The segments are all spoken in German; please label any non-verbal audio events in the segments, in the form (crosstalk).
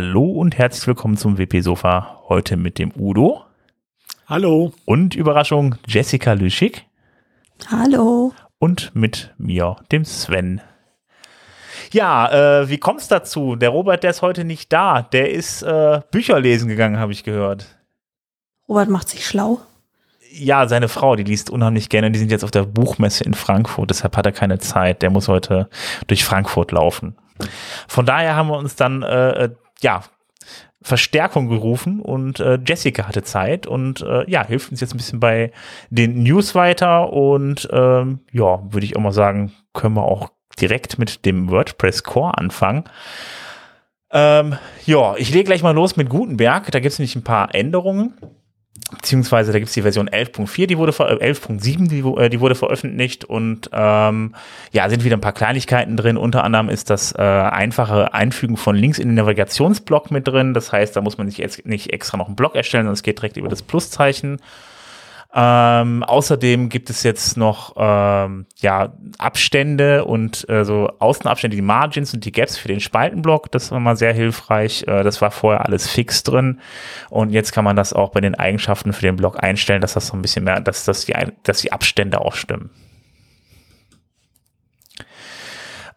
Hallo und herzlich willkommen zum WP Sofa. Heute mit dem Udo. Hallo. Und Überraschung Jessica Lüschig. Hallo. Und mit mir, dem Sven. Ja, äh, wie kommt's dazu? Der Robert, der ist heute nicht da. Der ist äh, Bücher lesen gegangen, habe ich gehört. Robert macht sich schlau. Ja, seine Frau, die liest unheimlich gerne. Die sind jetzt auf der Buchmesse in Frankfurt, deshalb hat er keine Zeit. Der muss heute durch Frankfurt laufen. Von daher haben wir uns dann äh, äh ja, Verstärkung gerufen und äh, Jessica hatte Zeit und äh, ja, hilft uns jetzt ein bisschen bei den News weiter und ähm, ja, würde ich auch mal sagen, können wir auch direkt mit dem WordPress Core anfangen. Ähm, ja, ich lege gleich mal los mit Gutenberg. Da gibt es nämlich ein paar Änderungen beziehungsweise da gibt es die Version 11.4, die wurde 11.7, die, äh, die wurde veröffentlicht und ähm, ja, sind wieder ein paar Kleinigkeiten drin. Unter anderem ist das äh, einfache Einfügen von Links in den Navigationsblock mit drin. Das heißt, da muss man sich jetzt nicht extra noch einen Block erstellen, sondern es geht direkt über das Pluszeichen. Ähm, außerdem gibt es jetzt noch ähm, ja, Abstände und äh, so Außenabstände, die Margins und die Gaps für den Spaltenblock. Das war mal sehr hilfreich. Äh, das war vorher alles fix drin. Und jetzt kann man das auch bei den Eigenschaften für den Block einstellen, dass das so ein bisschen mehr, dass, dass, die, dass die Abstände auch stimmen.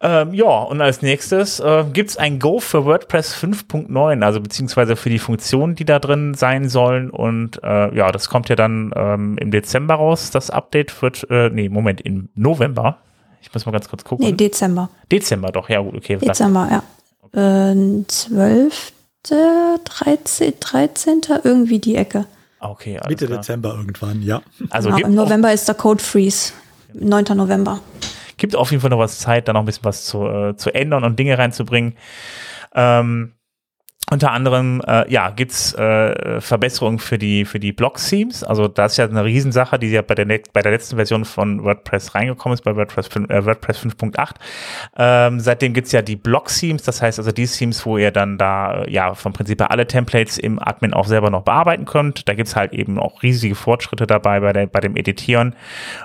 Ähm, ja, und als nächstes äh, gibt es ein Go für WordPress 5.9, also beziehungsweise für die Funktionen, die da drin sein sollen. Und äh, ja, das kommt ja dann ähm, im Dezember raus. Das Update wird, äh, nee, Moment, im November. Ich muss mal ganz kurz gucken. Nee, Dezember. Dezember, doch, ja, gut, okay. Dezember, ja. Äh, 12., 13., 13., irgendwie die Ecke. Okay, Mitte klar. Dezember irgendwann, ja. Also genau, im November ist der Code Freeze. 9. November gibt auf jeden Fall noch was Zeit, da noch ein bisschen was zu, äh, zu ändern und Dinge reinzubringen. Ähm, unter anderem, äh, ja, gibt's äh, Verbesserungen für die, für die Block-Themes. Also das ist ja eine Riesensache, die ja bei der, bei der letzten Version von WordPress reingekommen ist, bei WordPress, 5, äh, WordPress 5.8. Ähm, seitdem gibt's ja die Block-Themes, das heißt also die Themes, wo ihr dann da, äh, ja, vom Prinzip her alle Templates im Admin auch selber noch bearbeiten könnt. Da gibt's halt eben auch riesige Fortschritte dabei bei, der, bei dem Editieren.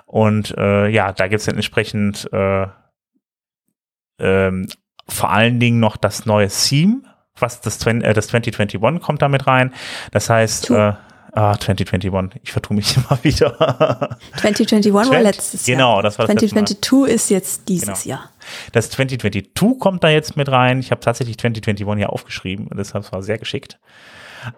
Und äh, ja, da gibt's dann entsprechend äh, ähm, vor allen Dingen noch das neue Theme, was das, äh, das 2021 kommt damit rein. Das heißt, äh, Ah, 2021. Ich vertue mich (laughs) immer wieder. 2021 war letztes Jahr. Genau, das war das 2022 ist jetzt dieses genau. Jahr. Das 2022 kommt da jetzt mit rein. Ich habe tatsächlich 2021 ja aufgeschrieben deshalb war sehr geschickt.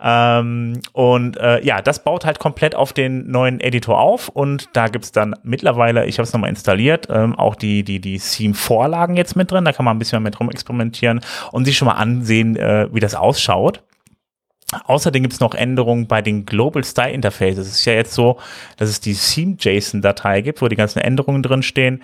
Ähm, und äh, ja, das baut halt komplett auf den neuen Editor auf und da gibt's dann mittlerweile, ich habe es nochmal installiert, ähm, auch die, die, die Theme-Vorlagen jetzt mit drin. Da kann man ein bisschen mit rumexperimentieren und sich schon mal ansehen, äh, wie das ausschaut. Außerdem gibt es noch Änderungen bei den Global Style Interfaces. Es ist ja jetzt so, dass es die Theme-JSON-Datei gibt, wo die ganzen Änderungen drin stehen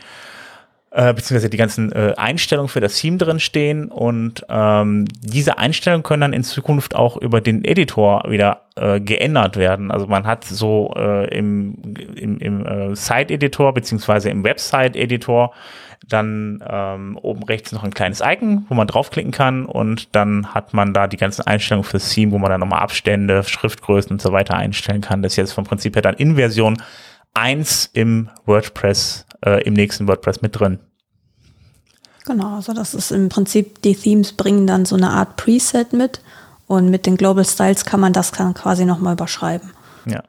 äh, beziehungsweise die ganzen äh, Einstellungen für das Theme drin stehen und ähm, diese Einstellungen können dann in Zukunft auch über den Editor wieder äh, geändert werden. Also man hat so äh, im, im, im äh, Site-Editor beziehungsweise im Website-Editor dann ähm, oben rechts noch ein kleines Icon, wo man draufklicken kann und dann hat man da die ganzen Einstellungen fürs Theme, wo man dann nochmal Abstände, Schriftgrößen und so weiter einstellen kann. Das ist jetzt vom Prinzip her dann in Version 1 im WordPress, äh, im nächsten WordPress mit drin. Genau, also das ist im Prinzip, die Themes bringen dann so eine Art Preset mit und mit den Global Styles kann man das dann quasi nochmal überschreiben. Ja.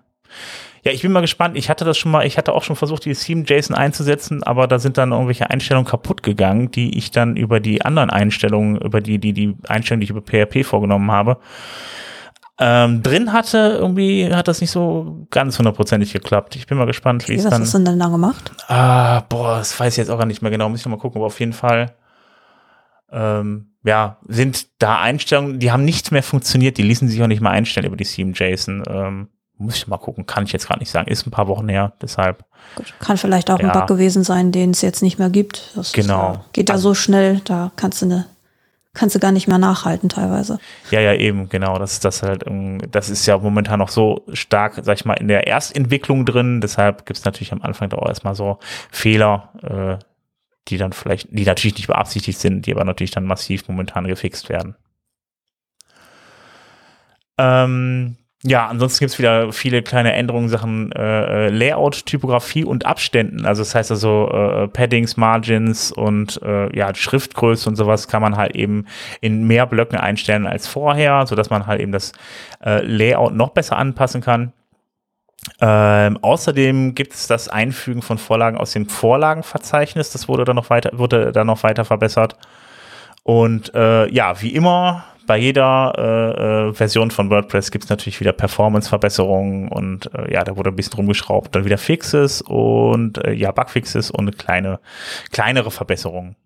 Ja, ich bin mal gespannt. Ich hatte das schon mal, ich hatte auch schon versucht, die Theme JSON einzusetzen, aber da sind dann irgendwelche Einstellungen kaputt gegangen, die ich dann über die anderen Einstellungen, über die, die, die Einstellungen, die ich über PHP vorgenommen habe, ähm, drin hatte, irgendwie hat das nicht so ganz hundertprozentig geklappt. Ich bin mal gespannt, wie es dann. Was hast du denn da gemacht? Ah, boah, das weiß ich jetzt auch gar nicht mehr genau. Muss ich noch mal gucken, aber auf jeden Fall, ähm, ja, sind da Einstellungen, die haben nicht mehr funktioniert, die ließen sich auch nicht mehr einstellen über die Theme JSON. Ähm, muss ich mal gucken, kann ich jetzt gar nicht sagen. Ist ein paar Wochen her, deshalb. Gut, kann vielleicht auch ja. ein Bug gewesen sein, den es jetzt nicht mehr gibt. Das genau. Ist, geht da also, so schnell, da kannst du eine kannst du gar nicht mehr nachhalten teilweise. Ja, ja, eben, genau. Das ist das halt, das ist ja momentan noch so stark, sag ich mal, in der Erstentwicklung drin. Deshalb gibt es natürlich am Anfang da auch erstmal so Fehler, äh, die dann vielleicht, die natürlich nicht beabsichtigt sind, die aber natürlich dann massiv momentan gefixt werden. Ähm, Ja, ansonsten gibt's wieder viele kleine Änderungen Sachen äh, Layout, Typografie und Abständen. Also das heißt also äh, Paddings, Margins und äh, ja Schriftgröße und sowas kann man halt eben in mehr Blöcken einstellen als vorher, so dass man halt eben das äh, Layout noch besser anpassen kann. Ähm, außerdem gibt es das Einfügen von Vorlagen aus dem Vorlagenverzeichnis. Das wurde dann noch weiter, wurde dann noch weiter verbessert. Und äh, ja, wie immer bei jeder äh, äh, Version von WordPress gibt es natürlich wieder Performance-Verbesserungen und äh, ja, da wurde ein bisschen rumgeschraubt, dann wieder Fixes und äh, ja, Bugfixes und kleine, kleinere Verbesserungen.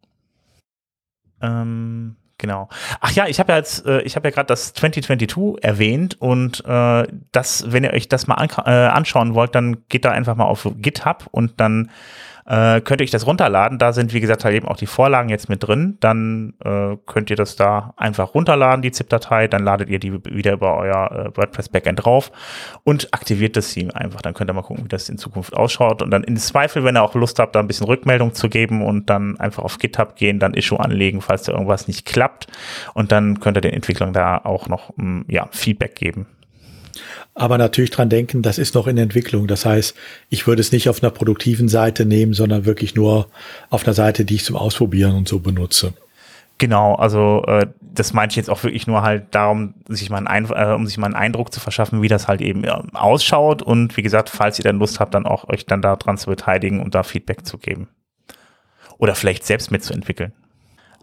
Ähm, genau. Ach ja, ich habe ja jetzt, äh, ich habe ja gerade das 2022 erwähnt und äh, das, wenn ihr euch das mal an, äh, anschauen wollt, dann geht da einfach mal auf GitHub und dann äh, könnt ihr euch das runterladen. Da sind, wie gesagt, halt eben auch die Vorlagen jetzt mit drin. Dann äh, könnt ihr das da einfach runterladen, die ZIP-Datei. Dann ladet ihr die wieder über euer äh, WordPress-Backend drauf und aktiviert das Theme einfach. Dann könnt ihr mal gucken, wie das in Zukunft ausschaut. Und dann in Zweifel, wenn ihr auch Lust habt, da ein bisschen Rückmeldung zu geben und dann einfach auf GitHub gehen, dann Issue anlegen, falls da irgendwas nicht klappt. Und dann könnt ihr den Entwicklern da auch noch mm, ja, Feedback geben aber natürlich dran denken, das ist noch in Entwicklung. Das heißt, ich würde es nicht auf einer produktiven Seite nehmen, sondern wirklich nur auf einer Seite, die ich zum Ausprobieren und so benutze. Genau, also äh, das meinte ich jetzt auch wirklich nur halt darum, sich mal einen, äh, um sich mal einen Eindruck zu verschaffen, wie das halt eben äh, ausschaut und wie gesagt, falls ihr dann Lust habt, dann auch euch dann daran zu beteiligen und da Feedback zu geben oder vielleicht selbst mitzuentwickeln.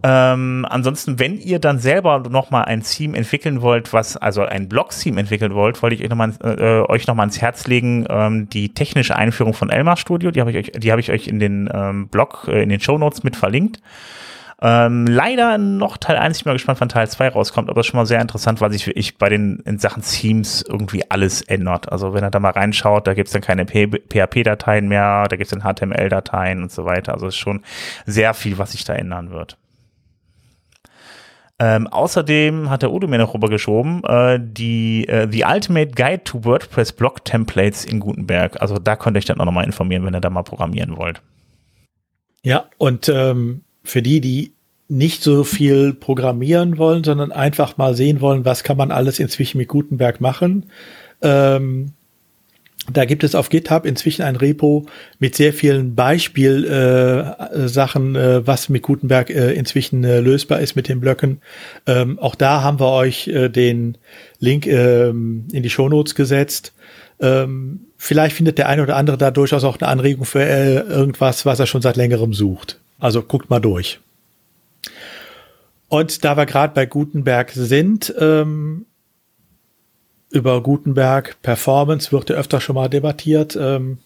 Ähm, ansonsten, wenn ihr dann selber nochmal ein Theme entwickeln wollt, was, also ein Blog-Theme entwickeln wollt, wollte ich euch nochmal äh, euch noch mal ans Herz legen, ähm, die technische Einführung von Elmar Studio, die habe ich euch, die habe ich euch in den ähm, Blog, äh, in den Show Notes mit verlinkt. Ähm, leider noch Teil 1, ich bin mal gespannt, wann Teil 2 rauskommt, aber schon mal sehr interessant, weil sich wirklich bei den in Sachen Themes irgendwie alles ändert. Also wenn er da mal reinschaut, da gibt's dann keine PHP-Dateien mehr, da gibt's dann HTML-Dateien und so weiter. Also es ist schon sehr viel, was sich da ändern wird. Ähm, außerdem hat der Udo mir noch rübergeschoben, äh, die äh, The Ultimate Guide to WordPress Blog Templates in Gutenberg. Also da könnt ihr euch dann auch nochmal informieren, wenn ihr da mal programmieren wollt. Ja, und ähm, für die, die nicht so viel programmieren wollen, sondern einfach mal sehen wollen, was kann man alles inzwischen mit Gutenberg machen, ähm, da gibt es auf GitHub inzwischen ein Repo mit sehr vielen Beispielsachen, äh, äh, was mit Gutenberg äh, inzwischen äh, lösbar ist mit den Blöcken. Ähm, auch da haben wir euch äh, den Link ähm, in die Shownotes gesetzt. Ähm, vielleicht findet der eine oder andere da durchaus auch eine Anregung für äh, irgendwas, was er schon seit längerem sucht. Also guckt mal durch. Und da wir gerade bei Gutenberg sind, ähm, über Gutenberg Performance wird ja öfter schon mal debattiert. Ähm,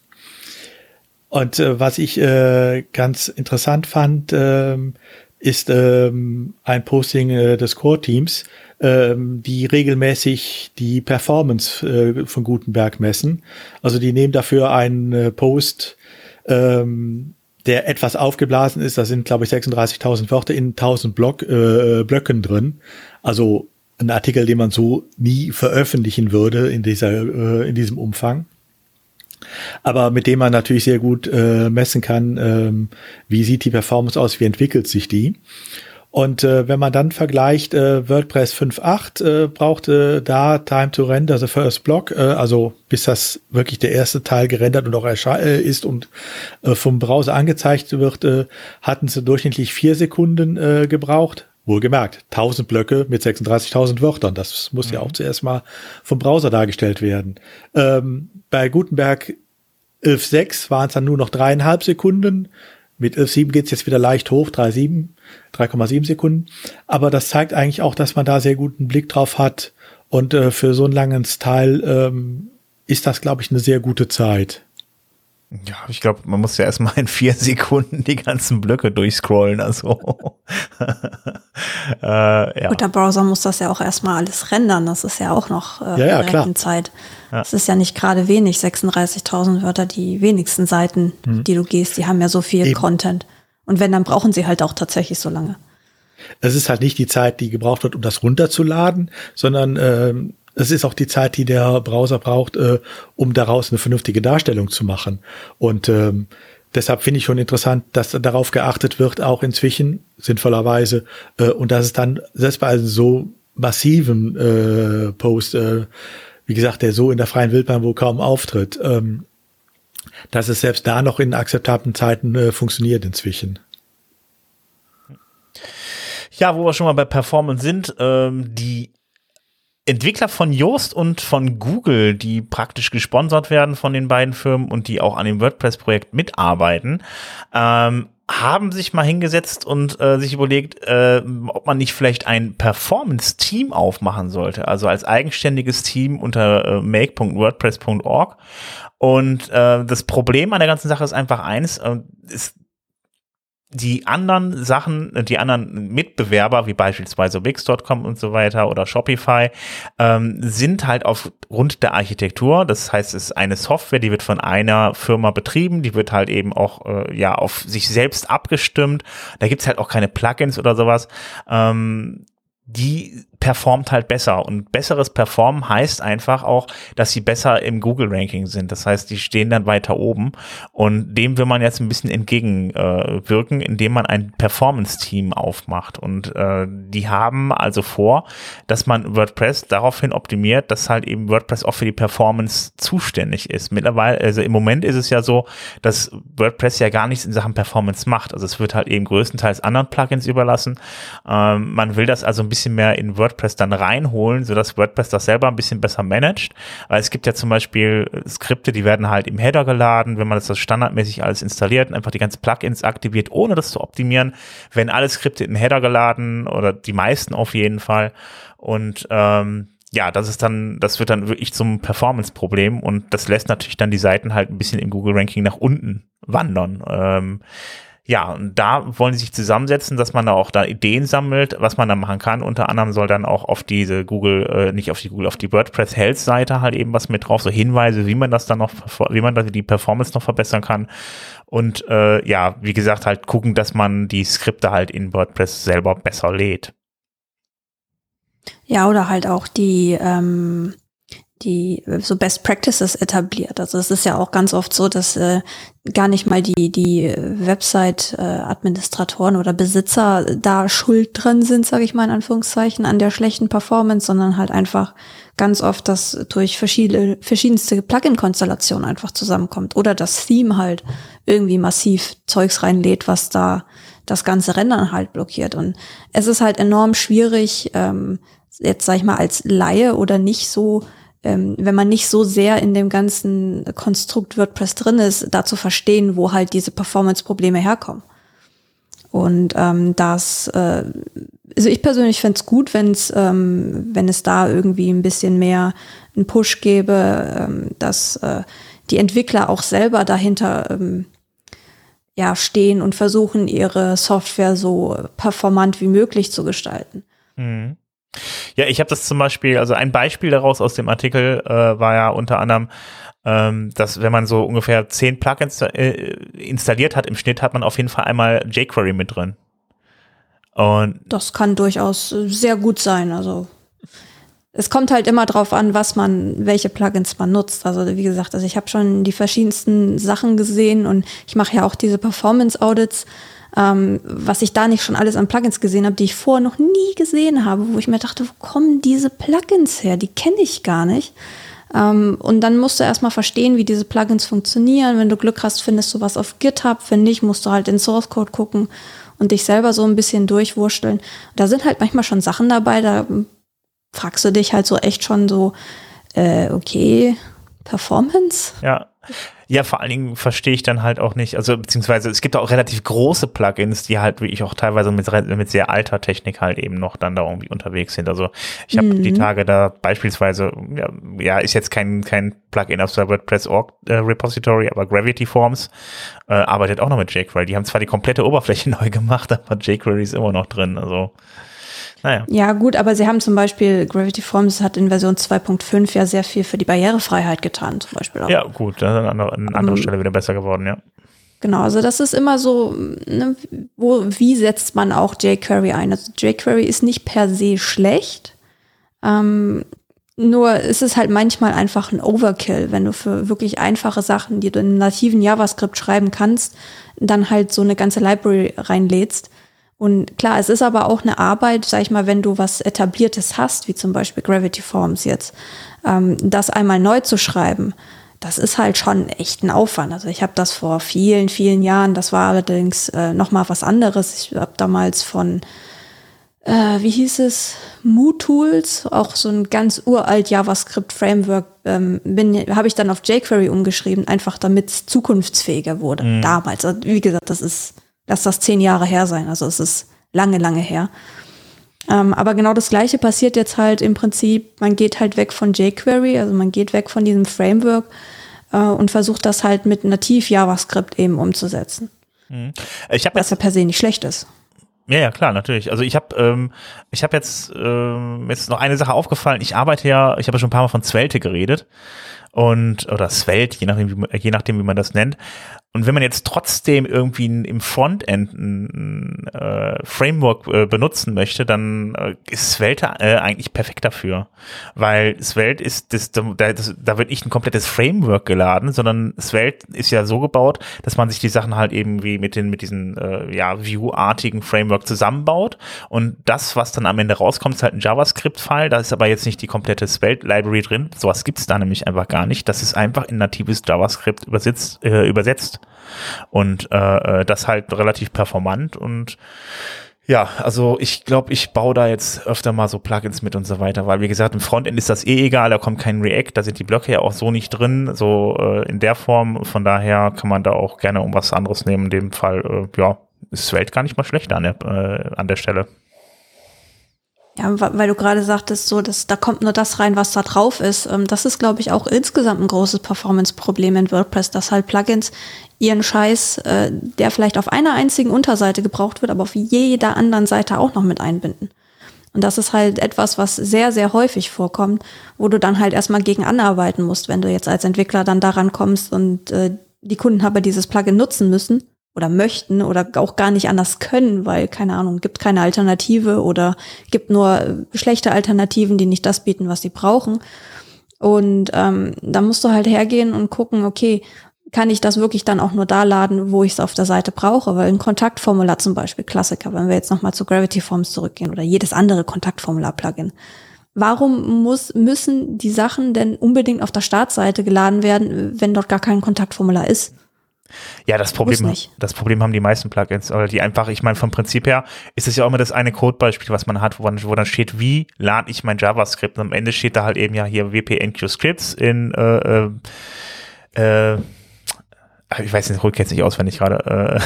und äh, was ich äh, ganz interessant fand, ähm, ist ähm, ein Posting äh, des Core-Teams, ähm, die regelmäßig die Performance äh, von Gutenberg messen. Also die nehmen dafür einen äh, Post, ähm, der etwas aufgeblasen ist. Da sind, glaube ich, 36.000 Wörter in 1000 Block, äh, Blöcken drin. Also ein Artikel, den man so nie veröffentlichen würde in dieser, äh, in diesem Umfang. Aber mit dem man natürlich sehr gut äh, messen kann, ähm, wie sieht die Performance aus, wie entwickelt sich die. Und äh, wenn man dann vergleicht, äh, WordPress 5.8 äh, brauchte da Time to Render, the first block, äh, also bis das wirklich der erste Teil gerendert und auch äh, ist und äh, vom Browser angezeigt wird, äh, hatten sie durchschnittlich vier Sekunden äh, gebraucht. Wohlgemerkt, 1000 Blöcke mit 36.000 Wörtern. Das muss mhm. ja auch zuerst mal vom Browser dargestellt werden. Ähm, bei Gutenberg 11.6 waren es dann nur noch dreieinhalb Sekunden. Mit 11.7 geht es jetzt wieder leicht hoch, 3,7, 3,7 Sekunden. Aber das zeigt eigentlich auch, dass man da sehr guten Blick drauf hat. Und äh, für so ein langes Teil ähm, ist das, glaube ich, eine sehr gute Zeit. Ja, ich glaube, man muss ja erstmal in vier (laughs) Sekunden die ganzen Blöcke durchscrollen. Also (laughs) äh, ja. Gut, der Browser muss das ja auch erstmal alles rendern. Das ist ja auch noch äh, ja, ja, klar. Zeit. Ja. Das ist ja nicht gerade wenig, 36.000 Wörter, die wenigsten Seiten, hm. die du gehst, die haben ja so viel Eben. Content. Und wenn, dann brauchen sie halt auch tatsächlich so lange. Es ist halt nicht die Zeit, die gebraucht wird, um das runterzuladen, sondern ähm, es ist auch die Zeit, die der Browser braucht, äh, um daraus eine vernünftige Darstellung zu machen. Und ähm, deshalb finde ich schon interessant, dass darauf geachtet wird, auch inzwischen sinnvollerweise, äh, und dass es dann selbst bei einem so massiven äh, Post, äh, wie gesagt, der so in der freien Wildbahn wohl kaum auftritt, ähm, dass es selbst da noch in akzeptablen Zeiten äh, funktioniert inzwischen. Ja, wo wir schon mal bei Performance sind, ähm, die Entwickler von Yoast und von Google, die praktisch gesponsert werden von den beiden Firmen und die auch an dem WordPress-Projekt mitarbeiten, ähm, haben sich mal hingesetzt und äh, sich überlegt, äh, ob man nicht vielleicht ein Performance-Team aufmachen sollte, also als eigenständiges Team unter äh, make.wordpress.org. Und äh, das Problem an der ganzen Sache ist einfach eins, äh, ist, die anderen Sachen, die anderen Mitbewerber, wie beispielsweise Wix.com und so weiter oder Shopify, ähm, sind halt aufgrund der Architektur. Das heißt, es ist eine Software, die wird von einer Firma betrieben, die wird halt eben auch äh, ja auf sich selbst abgestimmt. Da gibt's halt auch keine Plugins oder sowas. Ähm, die performt halt besser. Und besseres Performen heißt einfach auch, dass sie besser im Google-Ranking sind. Das heißt, die stehen dann weiter oben. Und dem will man jetzt ein bisschen entgegenwirken, äh, indem man ein Performance-Team aufmacht. Und äh, die haben also vor, dass man WordPress daraufhin optimiert, dass halt eben WordPress auch für die Performance zuständig ist. Mittlerweile, also im Moment ist es ja so, dass WordPress ja gar nichts in Sachen Performance macht. Also es wird halt eben größtenteils anderen Plugins überlassen. Ähm, man will das also ein bisschen mehr in WordPress WordPress dann reinholen, sodass WordPress das selber ein bisschen besser managt. Weil es gibt ja zum Beispiel Skripte, die werden halt im Header geladen, wenn man das standardmäßig alles installiert und einfach die ganzen Plugins aktiviert, ohne das zu optimieren, werden alle Skripte in Header geladen oder die meisten auf jeden Fall. Und ähm, ja, das ist dann, das wird dann wirklich zum Performance-Problem und das lässt natürlich dann die Seiten halt ein bisschen im Google-Ranking nach unten wandern. Ähm, ja, und da wollen sie sich zusammensetzen, dass man da auch da Ideen sammelt, was man da machen kann. Unter anderem soll dann auch auf diese Google, äh, nicht auf die Google, auf die WordPress Health Seite halt eben was mit drauf, so Hinweise, wie man das dann noch, wie man da die Performance noch verbessern kann. Und äh, ja, wie gesagt, halt gucken, dass man die Skripte halt in WordPress selber besser lädt. Ja, oder halt auch die ähm, die so Best Practices etabliert. Also es ist ja auch ganz oft so, dass äh, gar nicht mal die die Website-Administratoren äh, oder Besitzer da schuld drin sind, sage ich mal in Anführungszeichen, an der schlechten Performance, sondern halt einfach ganz oft, dass durch verschiedene verschiedenste Plugin-Konstellationen einfach zusammenkommt oder das Theme halt irgendwie massiv Zeugs reinlädt, was da das ganze Rendern halt blockiert. Und es ist halt enorm schwierig, ähm, jetzt sag ich mal als Laie oder nicht so ähm, wenn man nicht so sehr in dem ganzen Konstrukt WordPress drin ist, da zu verstehen, wo halt diese Performance-Probleme herkommen. Und ähm, das, äh, also ich persönlich fände es gut, wenn's, ähm, wenn es da irgendwie ein bisschen mehr einen Push gäbe, ähm, dass äh, die Entwickler auch selber dahinter ähm, ja, stehen und versuchen, ihre Software so performant wie möglich zu gestalten. Mhm. Ja, ich habe das zum Beispiel, also ein Beispiel daraus aus dem Artikel äh, war ja unter anderem, ähm, dass wenn man so ungefähr zehn Plugins äh, installiert hat im Schnitt, hat man auf jeden Fall einmal jQuery mit drin. Und das kann durchaus sehr gut sein. Also es kommt halt immer drauf an, was man, welche Plugins man nutzt. Also wie gesagt, also ich habe schon die verschiedensten Sachen gesehen und ich mache ja auch diese Performance Audits ähm, was ich da nicht schon alles an Plugins gesehen habe, die ich vorher noch nie gesehen habe, wo ich mir dachte, wo kommen diese Plugins her? Die kenne ich gar nicht. Ähm, und dann musst du erstmal verstehen, wie diese Plugins funktionieren. Wenn du Glück hast, findest du was auf GitHub. Wenn nicht, musst du halt in Source Code gucken und dich selber so ein bisschen durchwursteln. Da sind halt manchmal schon Sachen dabei, da fragst du dich halt so echt schon so, äh, okay, Performance? Ja. Ja, vor allen Dingen verstehe ich dann halt auch nicht, also beziehungsweise es gibt auch relativ große Plugins, die halt wie ich auch teilweise mit, mit sehr alter Technik halt eben noch dann da irgendwie unterwegs sind. Also ich habe mhm. die Tage da beispielsweise, ja, ja, ist jetzt kein, kein Plugin auf der WordPress.org äh, Repository, aber Gravity Forms äh, arbeitet auch noch mit jQuery. Die haben zwar die komplette Oberfläche (laughs) neu gemacht, aber jQuery ist immer noch drin. Also naja. Ja, gut, aber sie haben zum Beispiel, Gravity Forms hat in Version 2.5 ja sehr viel für die Barrierefreiheit getan, zum Beispiel. Auch. Ja, gut, das ist an anderer, an anderer um, Stelle wieder besser geworden, ja. Genau, also das ist immer so, ne, wo, wie setzt man auch jQuery ein? Also jQuery ist nicht per se schlecht, ähm, nur ist es halt manchmal einfach ein Overkill, wenn du für wirklich einfache Sachen, die du in nativen JavaScript schreiben kannst, dann halt so eine ganze Library reinlädst Und klar, es ist aber auch eine Arbeit, sag ich mal, wenn du was Etabliertes hast, wie zum Beispiel Gravity Forms jetzt, ähm, das einmal neu zu schreiben, das ist halt schon echt ein Aufwand. Also ich habe das vor vielen, vielen Jahren, das war allerdings äh, noch mal was anderes. Ich habe damals von, äh, wie hieß es, MooTools, auch so ein ganz uralt JavaScript-Framework, ähm, habe ich dann auf jQuery umgeschrieben, einfach damit es zukunftsfähiger wurde. Mhm. Damals, also wie gesagt, das ist, lass das zehn Jahre her sein. Also es ist lange, lange her. Ähm, aber genau das Gleiche passiert jetzt halt im Prinzip, man geht halt weg von jQuery, also man geht weg von diesem Framework äh, und versucht das halt mit nativ JavaScript eben umzusetzen. Mhm. Ich Was ja per se nicht schlecht ist. Ja, ja, klar, natürlich. Also ich habe ähm, ich habe jetzt ähm, jetzt noch eine Sache aufgefallen. Ich arbeite ja, ich habe ja schon ein paar Mal von Svelte geredet und oder Svelte, je nachdem, wie, je nachdem, wie man das nennt. Und wenn man jetzt trotzdem irgendwie im Frontend ein, äh, Framework äh, benutzen möchte, dann äh, ist Svelte äh, eigentlich perfekt dafür. Weil Svelte ist, das, da, das, da wird nicht ein komplettes Framework geladen, sondern Svelte ist ja so gebaut, dass man sich die Sachen halt eben wie mit den, mit diesen, äh, ja, View-artigen Framework zusammenbaut. Und das, was dann am Ende rauskommt, ist halt ein JavaScript-File. Da ist aber jetzt nicht die komplette Svelte-Library drin. Sowas gibt's da nämlich einfach gar nicht. Das ist einfach in natives JavaScript übersetzt, äh, Und äh, äh, das halt relativ performant und ja, also ich glaube, ich baue da jetzt öfter mal so Plugins mit und so weiter, weil wie gesagt, im Frontend ist das eh egal, da kommt kein React, da sind die Blöcke ja auch so nicht drin, so äh, in der Form. Von daher kann man da auch gerne um was anderes nehmen. In dem Fall, äh, ja, ist Welt gar nicht mal schlechter an der, äh, an der Stelle. Ja, weil du gerade sagtest, so, dass da kommt nur das rein, was da drauf ist. Ähm, das ist, glaube ich, auch insgesamt ein großes Performance-Problem in WordPress, dass halt Plugins ihren Scheiß, äh, der vielleicht auf einer einzigen Unterseite gebraucht wird, aber auf jeder anderen Seite auch noch mit einbinden. Und das ist halt etwas, was sehr, sehr häufig vorkommt, wo du dann halt erstmal gegen anarbeiten musst, wenn du jetzt als Entwickler dann daran kommst und äh, die Kunden aber dieses Plugin nutzen müssen oder möchten oder auch gar nicht anders können, weil, keine Ahnung, gibt keine Alternative oder gibt nur schlechte Alternativen, die nicht das bieten, was sie brauchen. Und ähm, da musst du halt hergehen und gucken, okay, kann ich das wirklich dann auch nur da laden, wo ich es auf der Seite brauche? Weil ein Kontaktformular zum Beispiel, Klassiker, wenn wir jetzt nochmal zu Gravity Forms zurückgehen oder jedes andere Kontaktformular-Plugin. Warum muss, müssen die Sachen denn unbedingt auf der Startseite geladen werden, wenn dort gar kein Kontaktformular ist? Ja, das Problem, das Problem haben die meisten Plugins, oder die einfach, ich meine, vom Prinzip her ist es ja auch immer das eine Codebeispiel, was man hat, wo, man, wo dann steht, wie lade ich mein JavaScript? Und am Ende steht da halt eben ja hier WPNQ Scripts in äh, äh, äh ich weiß nicht, Rück jetzt nicht auswendig gerade.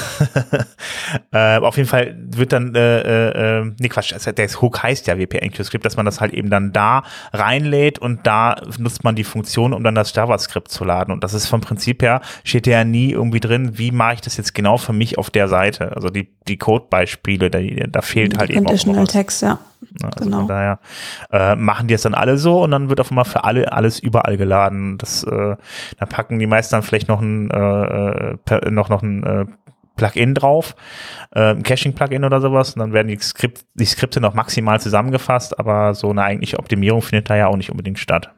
Äh, (laughs) äh, auf jeden Fall wird dann, äh, äh, äh nee Quatsch, also der Hook heißt ja WP-EnqueueScript, dass man das halt eben dann da reinlädt und da nutzt man die Funktion, um dann das JavaScript zu laden. Und das ist vom Prinzip her, steht ja nie irgendwie drin, wie mache ich das jetzt genau für mich auf der Seite. Also die, die Codebeispiele, da, da fehlt die halt eben auch Text, ja. Also genau. Von daher äh, machen die es dann alle so und dann wird auf einmal für alle alles überall geladen. Das, äh, da packen die meisten dann vielleicht noch ein, äh, per, noch, noch ein äh, Plugin drauf, äh, ein Caching-Plugin oder sowas. Und dann werden die, Skript, die Skripte noch maximal zusammengefasst, aber so eine eigentliche Optimierung findet da ja auch nicht unbedingt statt.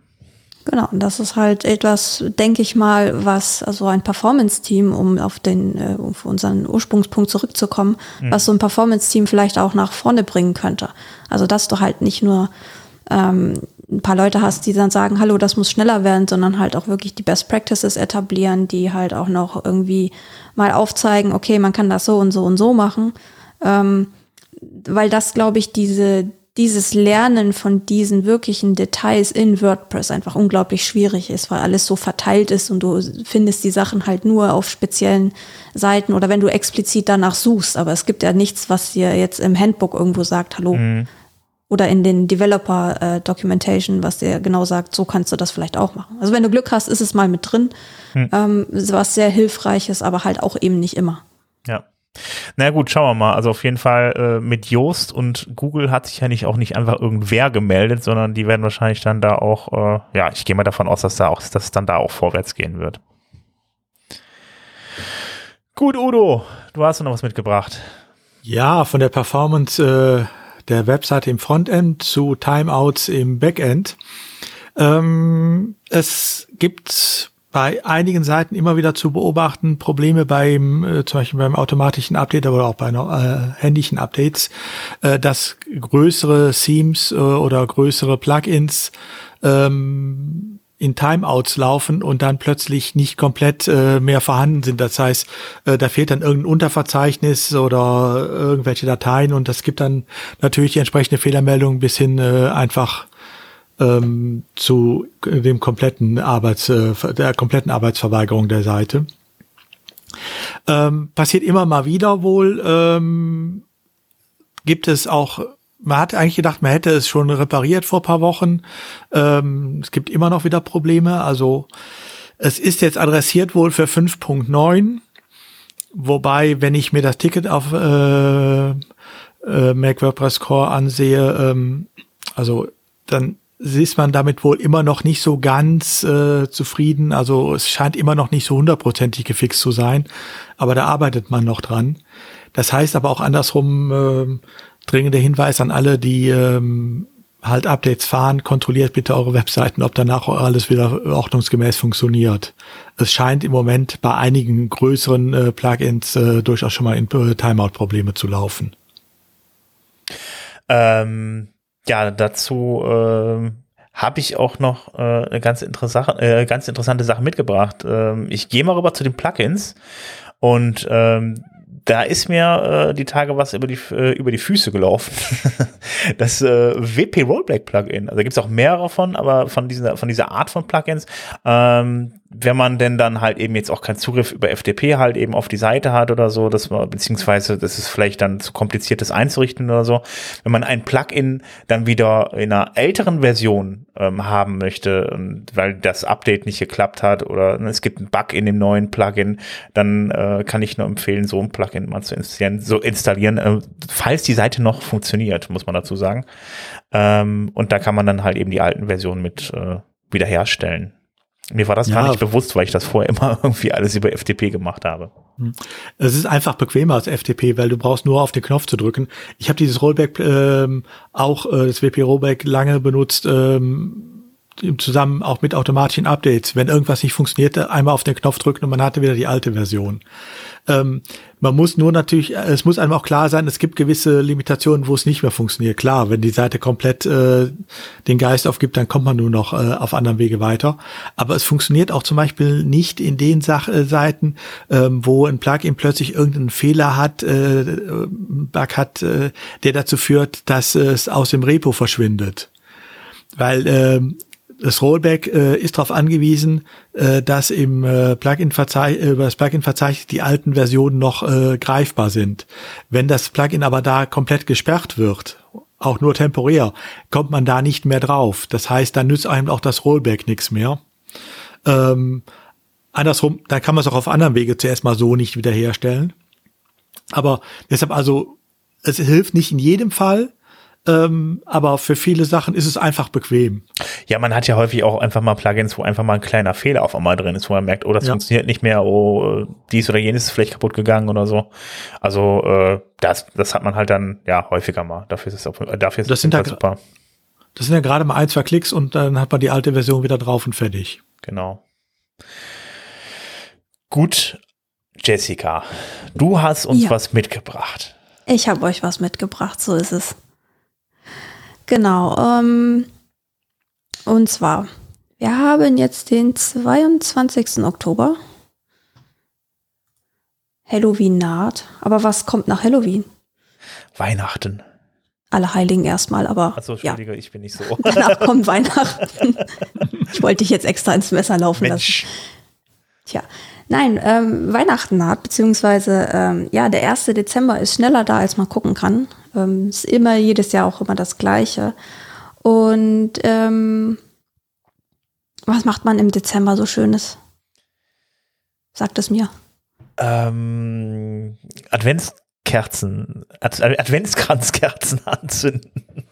Genau, und das ist halt etwas, denke ich mal, was also ein Performance-Team, um auf den, äh, um unseren Ursprungspunkt zurückzukommen, mhm. was so ein Performance-Team vielleicht auch nach vorne bringen könnte. Also dass du halt nicht nur ähm, ein paar Leute hast, die dann sagen, hallo, das muss schneller werden, sondern halt auch wirklich die Best Practices etablieren, die halt auch noch irgendwie mal aufzeigen, okay, man kann das so und so und so machen. Ähm, weil das, glaube ich, diese, dieses Lernen von diesen wirklichen Details in WordPress einfach unglaublich schwierig ist, weil alles so verteilt ist und du findest die Sachen halt nur auf speziellen Seiten oder wenn du explizit danach suchst. Aber es gibt ja nichts, was dir jetzt im Handbook irgendwo sagt, hallo. Mhm. Oder in den Developer äh, Documentation, was dir genau sagt, so kannst du das vielleicht auch machen. Also wenn du Glück hast, ist es mal mit drin, mhm. ähm, was sehr hilfreich ist, aber halt auch eben nicht immer. Ja. Na gut, schauen wir mal. Also auf jeden Fall äh, mit Yoast und Google hat sich ja nicht auch nicht einfach irgendwer gemeldet, sondern die werden wahrscheinlich dann da auch, äh, ja, ich gehe mal davon aus, dass da auch, dass dann da auch vorwärts gehen wird. Gut, Udo, du hast noch was mitgebracht. Ja, von der Performance äh, der Webseite im Frontend zu Timeouts im Backend. Ähm, es gibt bei einigen Seiten immer wieder zu beobachten, Probleme beim, äh, zum Beispiel beim automatischen Update, aber auch bei äh, händischen Updates, äh, dass größere Themes äh, oder größere Plugins ähm, in Timeouts laufen und dann plötzlich nicht komplett äh, mehr vorhanden sind. Das heißt, äh, da fehlt dann irgendein Unterverzeichnis oder irgendwelche Dateien und das gibt dann natürlich die entsprechende Fehlermeldung bis hin äh, einfach ähm, zu dem kompletten Arbeits, äh, der kompletten Arbeitsverweigerung der Seite. Ähm, passiert immer mal wieder wohl. Ähm, gibt es auch man hat eigentlich gedacht, man hätte es schon repariert vor paar Wochen. Ähm, es gibt immer noch wieder Probleme. Also es ist jetzt adressiert wohl für 5.9. Wobei, wenn ich mir das Ticket auf äh, äh, Make WordPress Core ansehe, ähm, also dann ist man damit wohl immer noch nicht so ganz äh, zufrieden. Also es scheint immer noch nicht so hundertprozentig gefixt zu sein, aber da arbeitet man noch dran. Das heißt aber auch andersrum, äh, dringender Hinweis an alle, die ähm, halt Updates fahren, kontrolliert bitte eure Webseiten, ob danach alles wieder ordnungsgemäß funktioniert. Es scheint im Moment bei einigen größeren äh, Plugins äh, durchaus schon mal in äh, Timeout-Probleme zu laufen. Ähm, ja, dazu äh, habe ich auch noch äh, eine ganz, interessante, äh, ganz interessante Sache mitgebracht. Ähm, ich gehe mal rüber zu den Plugins und ähm, da ist mir äh, die Tage was über die, äh, über die Füße gelaufen. (laughs) das äh, WP Rollback Plugin. Also da gibt's auch mehrere von, aber von dieser, von dieser Art von Plugins. Ähm, wenn man denn dann halt eben jetzt auch keinen Zugriff über FTP halt eben auf die Seite hat oder so, dass man, beziehungsweise das ist vielleicht dann zu kompliziert, das einzurichten oder so. Wenn man ein Plugin dann wieder in einer älteren Version ähm, haben möchte, weil das Update nicht geklappt hat oder es gibt einen Bug in dem neuen Plugin, dann äh, kann ich nur empfehlen, so ein Plugin mal zu installieren, so installieren, äh, falls die Seite noch funktioniert, muss man dazu sagen. Ähm, und da kann man dann halt eben die alten Versionen mit äh, wiederherstellen. Mir war das ja. gar nicht bewusst, weil ich das vorher immer (laughs) irgendwie alles über FTP gemacht habe. Hm. Es ist einfach bequemer als FTP, weil du brauchst nur auf den Knopf zu drücken. Ich habe dieses Rollback ähm, auch äh, das WP Rollback lange benutzt. Ähm, zusammen auch mit automatischen Updates. Wenn irgendwas nicht funktionierte, einmal auf den Knopf drücken und man hatte wieder die alte Version. Ähm, man muss nur natürlich, es muss einem auch klar sein, es gibt gewisse Limitationen, wo es nicht mehr funktioniert. Klar, wenn die Seite komplett äh, den Geist aufgibt, dann kommt man nur noch äh, auf anderen Wege weiter. Aber es funktioniert auch zum Beispiel nicht in den Sach äh, Seiten, ähm, wo ein Plugin plötzlich irgendeinen Fehler hat, äh, Bug hat, äh, der dazu führt, dass es aus dem Repo verschwindet. Weil ähm, das Rollback äh, ist darauf angewiesen, äh, dass im äh, Plugin-Verzeichnis, äh, über das Plugin-Verzeichnis die alten Versionen noch äh, greifbar sind. Wenn das Plugin aber da komplett gesperrt wird, auch nur temporär, kommt man da nicht mehr drauf. Das heißt, dann nützt einem auch das Rollback nichts mehr. Ähm, andersrum, da kann man es auch auf anderen Wege zuerst mal so nicht wiederherstellen. Aber deshalb also, es hilft nicht in jedem Fall, ähm, aber für viele Sachen ist es einfach bequem. Ja, man hat ja häufig auch einfach mal Plugins, wo einfach mal ein kleiner Fehler auf einmal drin ist, wo man merkt, oh, das ja. funktioniert nicht mehr, oh, dies oder jenes ist vielleicht kaputt gegangen oder so. Also äh, das, das hat man halt dann ja häufiger mal. Dafür ist es auch, dafür ist das sind halt super. Das sind ja gerade mal ein, zwei Klicks und dann hat man die alte Version wieder drauf und fertig. Genau. Gut, Jessica, du hast uns ja. was mitgebracht. Ich habe euch was mitgebracht, so ist es. Genau. Ähm, und zwar, wir haben jetzt den 22. Oktober. Halloween naht. Aber was kommt nach Halloween? Weihnachten. Alle Heiligen erstmal, aber. Achso, Entschuldige, ja. ich bin nicht so. (laughs) Danach kommt Weihnachten. ich wollte dich jetzt extra ins Messer laufen Mensch. lassen. Tja. Nein, ähm, Weihnachten naht, beziehungsweise ähm, ja, der 1. Dezember ist schneller da, als man gucken kann. Ähm, ist immer jedes Jahr auch immer das Gleiche. Und ähm, was macht man im Dezember so Schönes? Sagt es mir. Ähm, Adventskerzen, Ad Adventskranzkerzen (laughs) anzünden.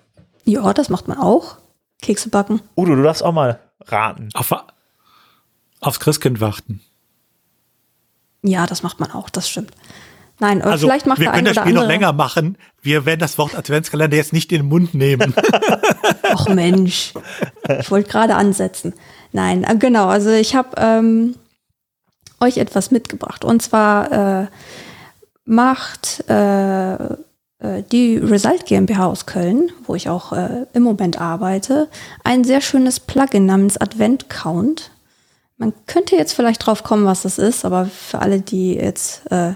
Ja, das macht man auch. Kekse backen. Udo, du darfst auch mal raten. Auf, aufs Christkind warten. Ja, das macht man auch, das stimmt. Nein, also, vielleicht macht wir können das Spiel noch länger machen. Wir werden das Wort Adventskalender jetzt nicht in den Mund nehmen. (laughs) Ach Mensch. ich wollte gerade ansetzen. Nein, äh, genau. Also ich habe ähm, euch etwas mitgebracht. Und zwar äh, macht äh, äh die Result GmbH aus Köln, wo ich auch äh, im Moment arbeite, ein sehr schönes Plugin namens Advent Count. Man könnte jetzt vielleicht drauf kommen, was das ist, aber für alle, die jetzt äh,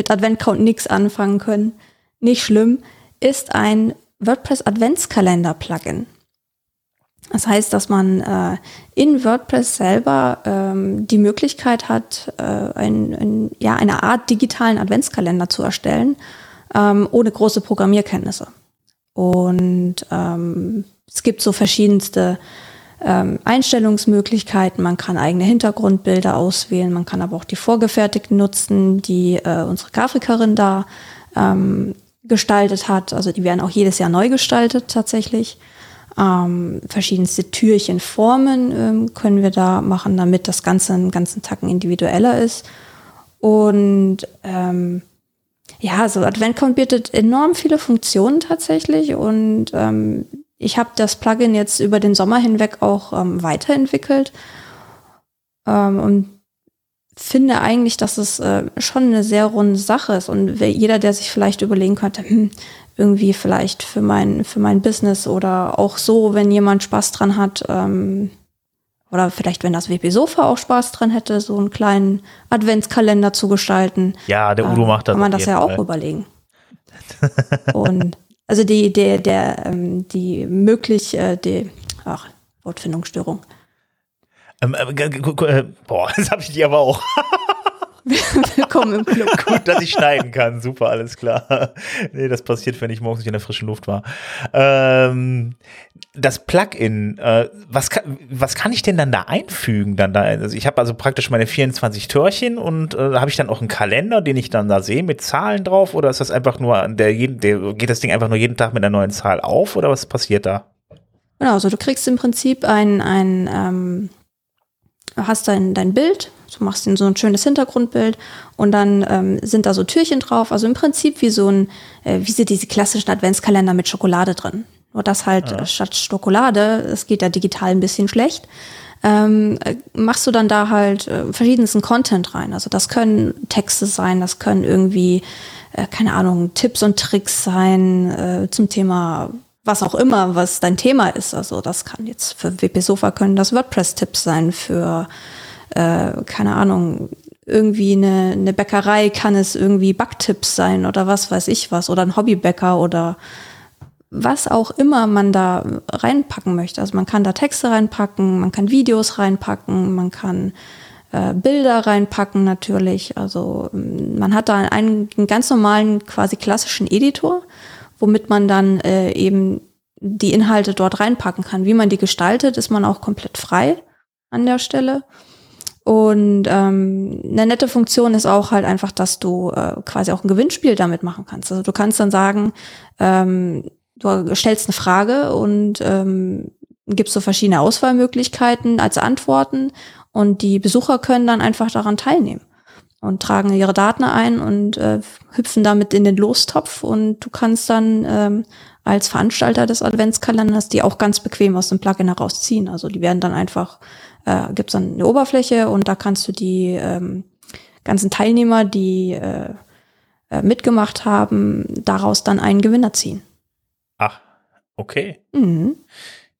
mit Advent Count nichts anfangen können, nicht schlimm, ist ein WordPress Adventskalender Plugin. Das heißt, dass man äh, in WordPress selber ähm, die Möglichkeit hat, äh, ein, ein, ja, eine Art digitalen Adventskalender zu erstellen, ähm, ohne große Programmierkenntnisse. Und ähm, es gibt so verschiedenste ähm, Einstellungsmöglichkeiten. Man kann eigene Hintergrundbilder auswählen, man kann aber auch die vorgefertigten nutzen, die äh, unsere Grafikerin da ähm, gestaltet hat. Also die werden auch jedes Jahr neu gestaltet tatsächlich. Ähm, verschiedenste Türchenformen ähm, können wir da machen, damit das Ganze einen ganzen Tacken individueller ist. Und ähm, ja, so Advent bietet enorm viele Funktionen tatsächlich und ähm, ich habe das Plugin jetzt über den Sommer hinweg auch ähm, weiterentwickelt ähm, und finde eigentlich, dass es äh, schon eine sehr runde Sache ist und jeder, der sich vielleicht überlegen könnte, hm, irgendwie vielleicht für mein, für mein Business oder auch so, wenn jemand Spaß dran hat, ähm, oder vielleicht, wenn das WP-Sofa auch Spaß dran hätte, so einen kleinen Adventskalender zu gestalten. Ja, der Udo äh, macht das. Kann man das ja auch Fall. überlegen. Und also die, der, der, ähm, die möglich, äh, die, ach, Wortfindungsstörung. Ähm, äh, äh, boah, (laughs) das habe ich die aber auch. Willkommen im Club. (laughs) Gut, dass ich schneiden kann. Super, alles klar. nee, das passiert, wenn ich morgens nicht in der frischen Luft war. Ähm, das Plugin, äh, was, kann, was kann ich denn dann da einfügen? Dann da? Also ich habe also praktisch meine 24 Türchen und äh, habe ich dann auch einen Kalender, den ich dann da sehe mit Zahlen drauf? Oder ist das einfach nur, der, der geht das Ding einfach nur jeden Tag mit einer neuen Zahl auf? Oder was passiert da? Genau, also du kriegst im Prinzip ein, ein ähm, hast dein, dein Bild Du machst so ein schönes Hintergrundbild und dann ähm, sind da so Türchen drauf. Also im Prinzip wie so ein, äh, wie sie diese klassischen Adventskalender mit Schokolade drin. Nur das halt ja. statt Schokolade, es geht ja digital ein bisschen schlecht, ähm, äh, machst du dann da halt äh, verschiedensten Content rein. Also das können Texte sein, das können irgendwie, äh, keine Ahnung, Tipps und Tricks sein äh, zum Thema was auch immer, was dein Thema ist. Also das kann jetzt für WP Sofa können das WordPress-Tipps sein, für äh, keine Ahnung, irgendwie eine, eine Bäckerei kann es irgendwie Backtipps sein oder was weiß ich was oder ein Hobbybäcker oder was auch immer man da reinpacken möchte. Also man kann da Texte reinpacken, man kann Videos reinpacken, man kann äh, Bilder reinpacken natürlich. Also man hat da einen, einen ganz normalen, quasi klassischen Editor, womit man dann äh, eben die Inhalte dort reinpacken kann. Wie man die gestaltet, ist man auch komplett frei an der Stelle. Und ähm, eine nette Funktion ist auch halt einfach, dass du äh, quasi auch ein Gewinnspiel damit machen kannst. Also du kannst dann sagen, ähm, du stellst eine Frage und ähm, gibst so verschiedene Auswahlmöglichkeiten als Antworten und die Besucher können dann einfach daran teilnehmen und tragen ihre Daten ein und äh, hüpfen damit in den Lostopf und du kannst dann ähm, als Veranstalter des Adventskalenders die auch ganz bequem aus dem Plugin herausziehen. Also die werden dann einfach äh, gibt dann eine Oberfläche und da kannst du die ähm, ganzen Teilnehmer, die äh, äh, mitgemacht haben, daraus dann einen Gewinner ziehen. Ach, okay. Mhm.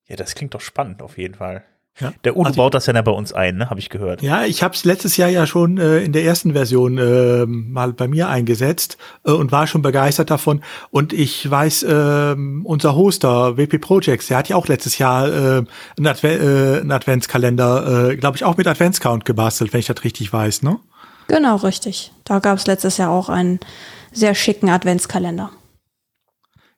Ja, das klingt doch spannend auf jeden Fall. Ja. Der Udo also, baut das ja bei uns ein, ne? habe ich gehört. Ja, ich habe es letztes Jahr ja schon äh, in der ersten Version äh, mal bei mir eingesetzt äh, und war schon begeistert davon. Und ich weiß, äh, unser Hoster WP Projects, der hat ja auch letztes Jahr äh, einen, Adve äh, einen Adventskalender, äh, glaube ich, auch mit Adventscount gebastelt, wenn ich das richtig weiß, ne? Genau, richtig. Da gab es letztes Jahr auch einen sehr schicken Adventskalender.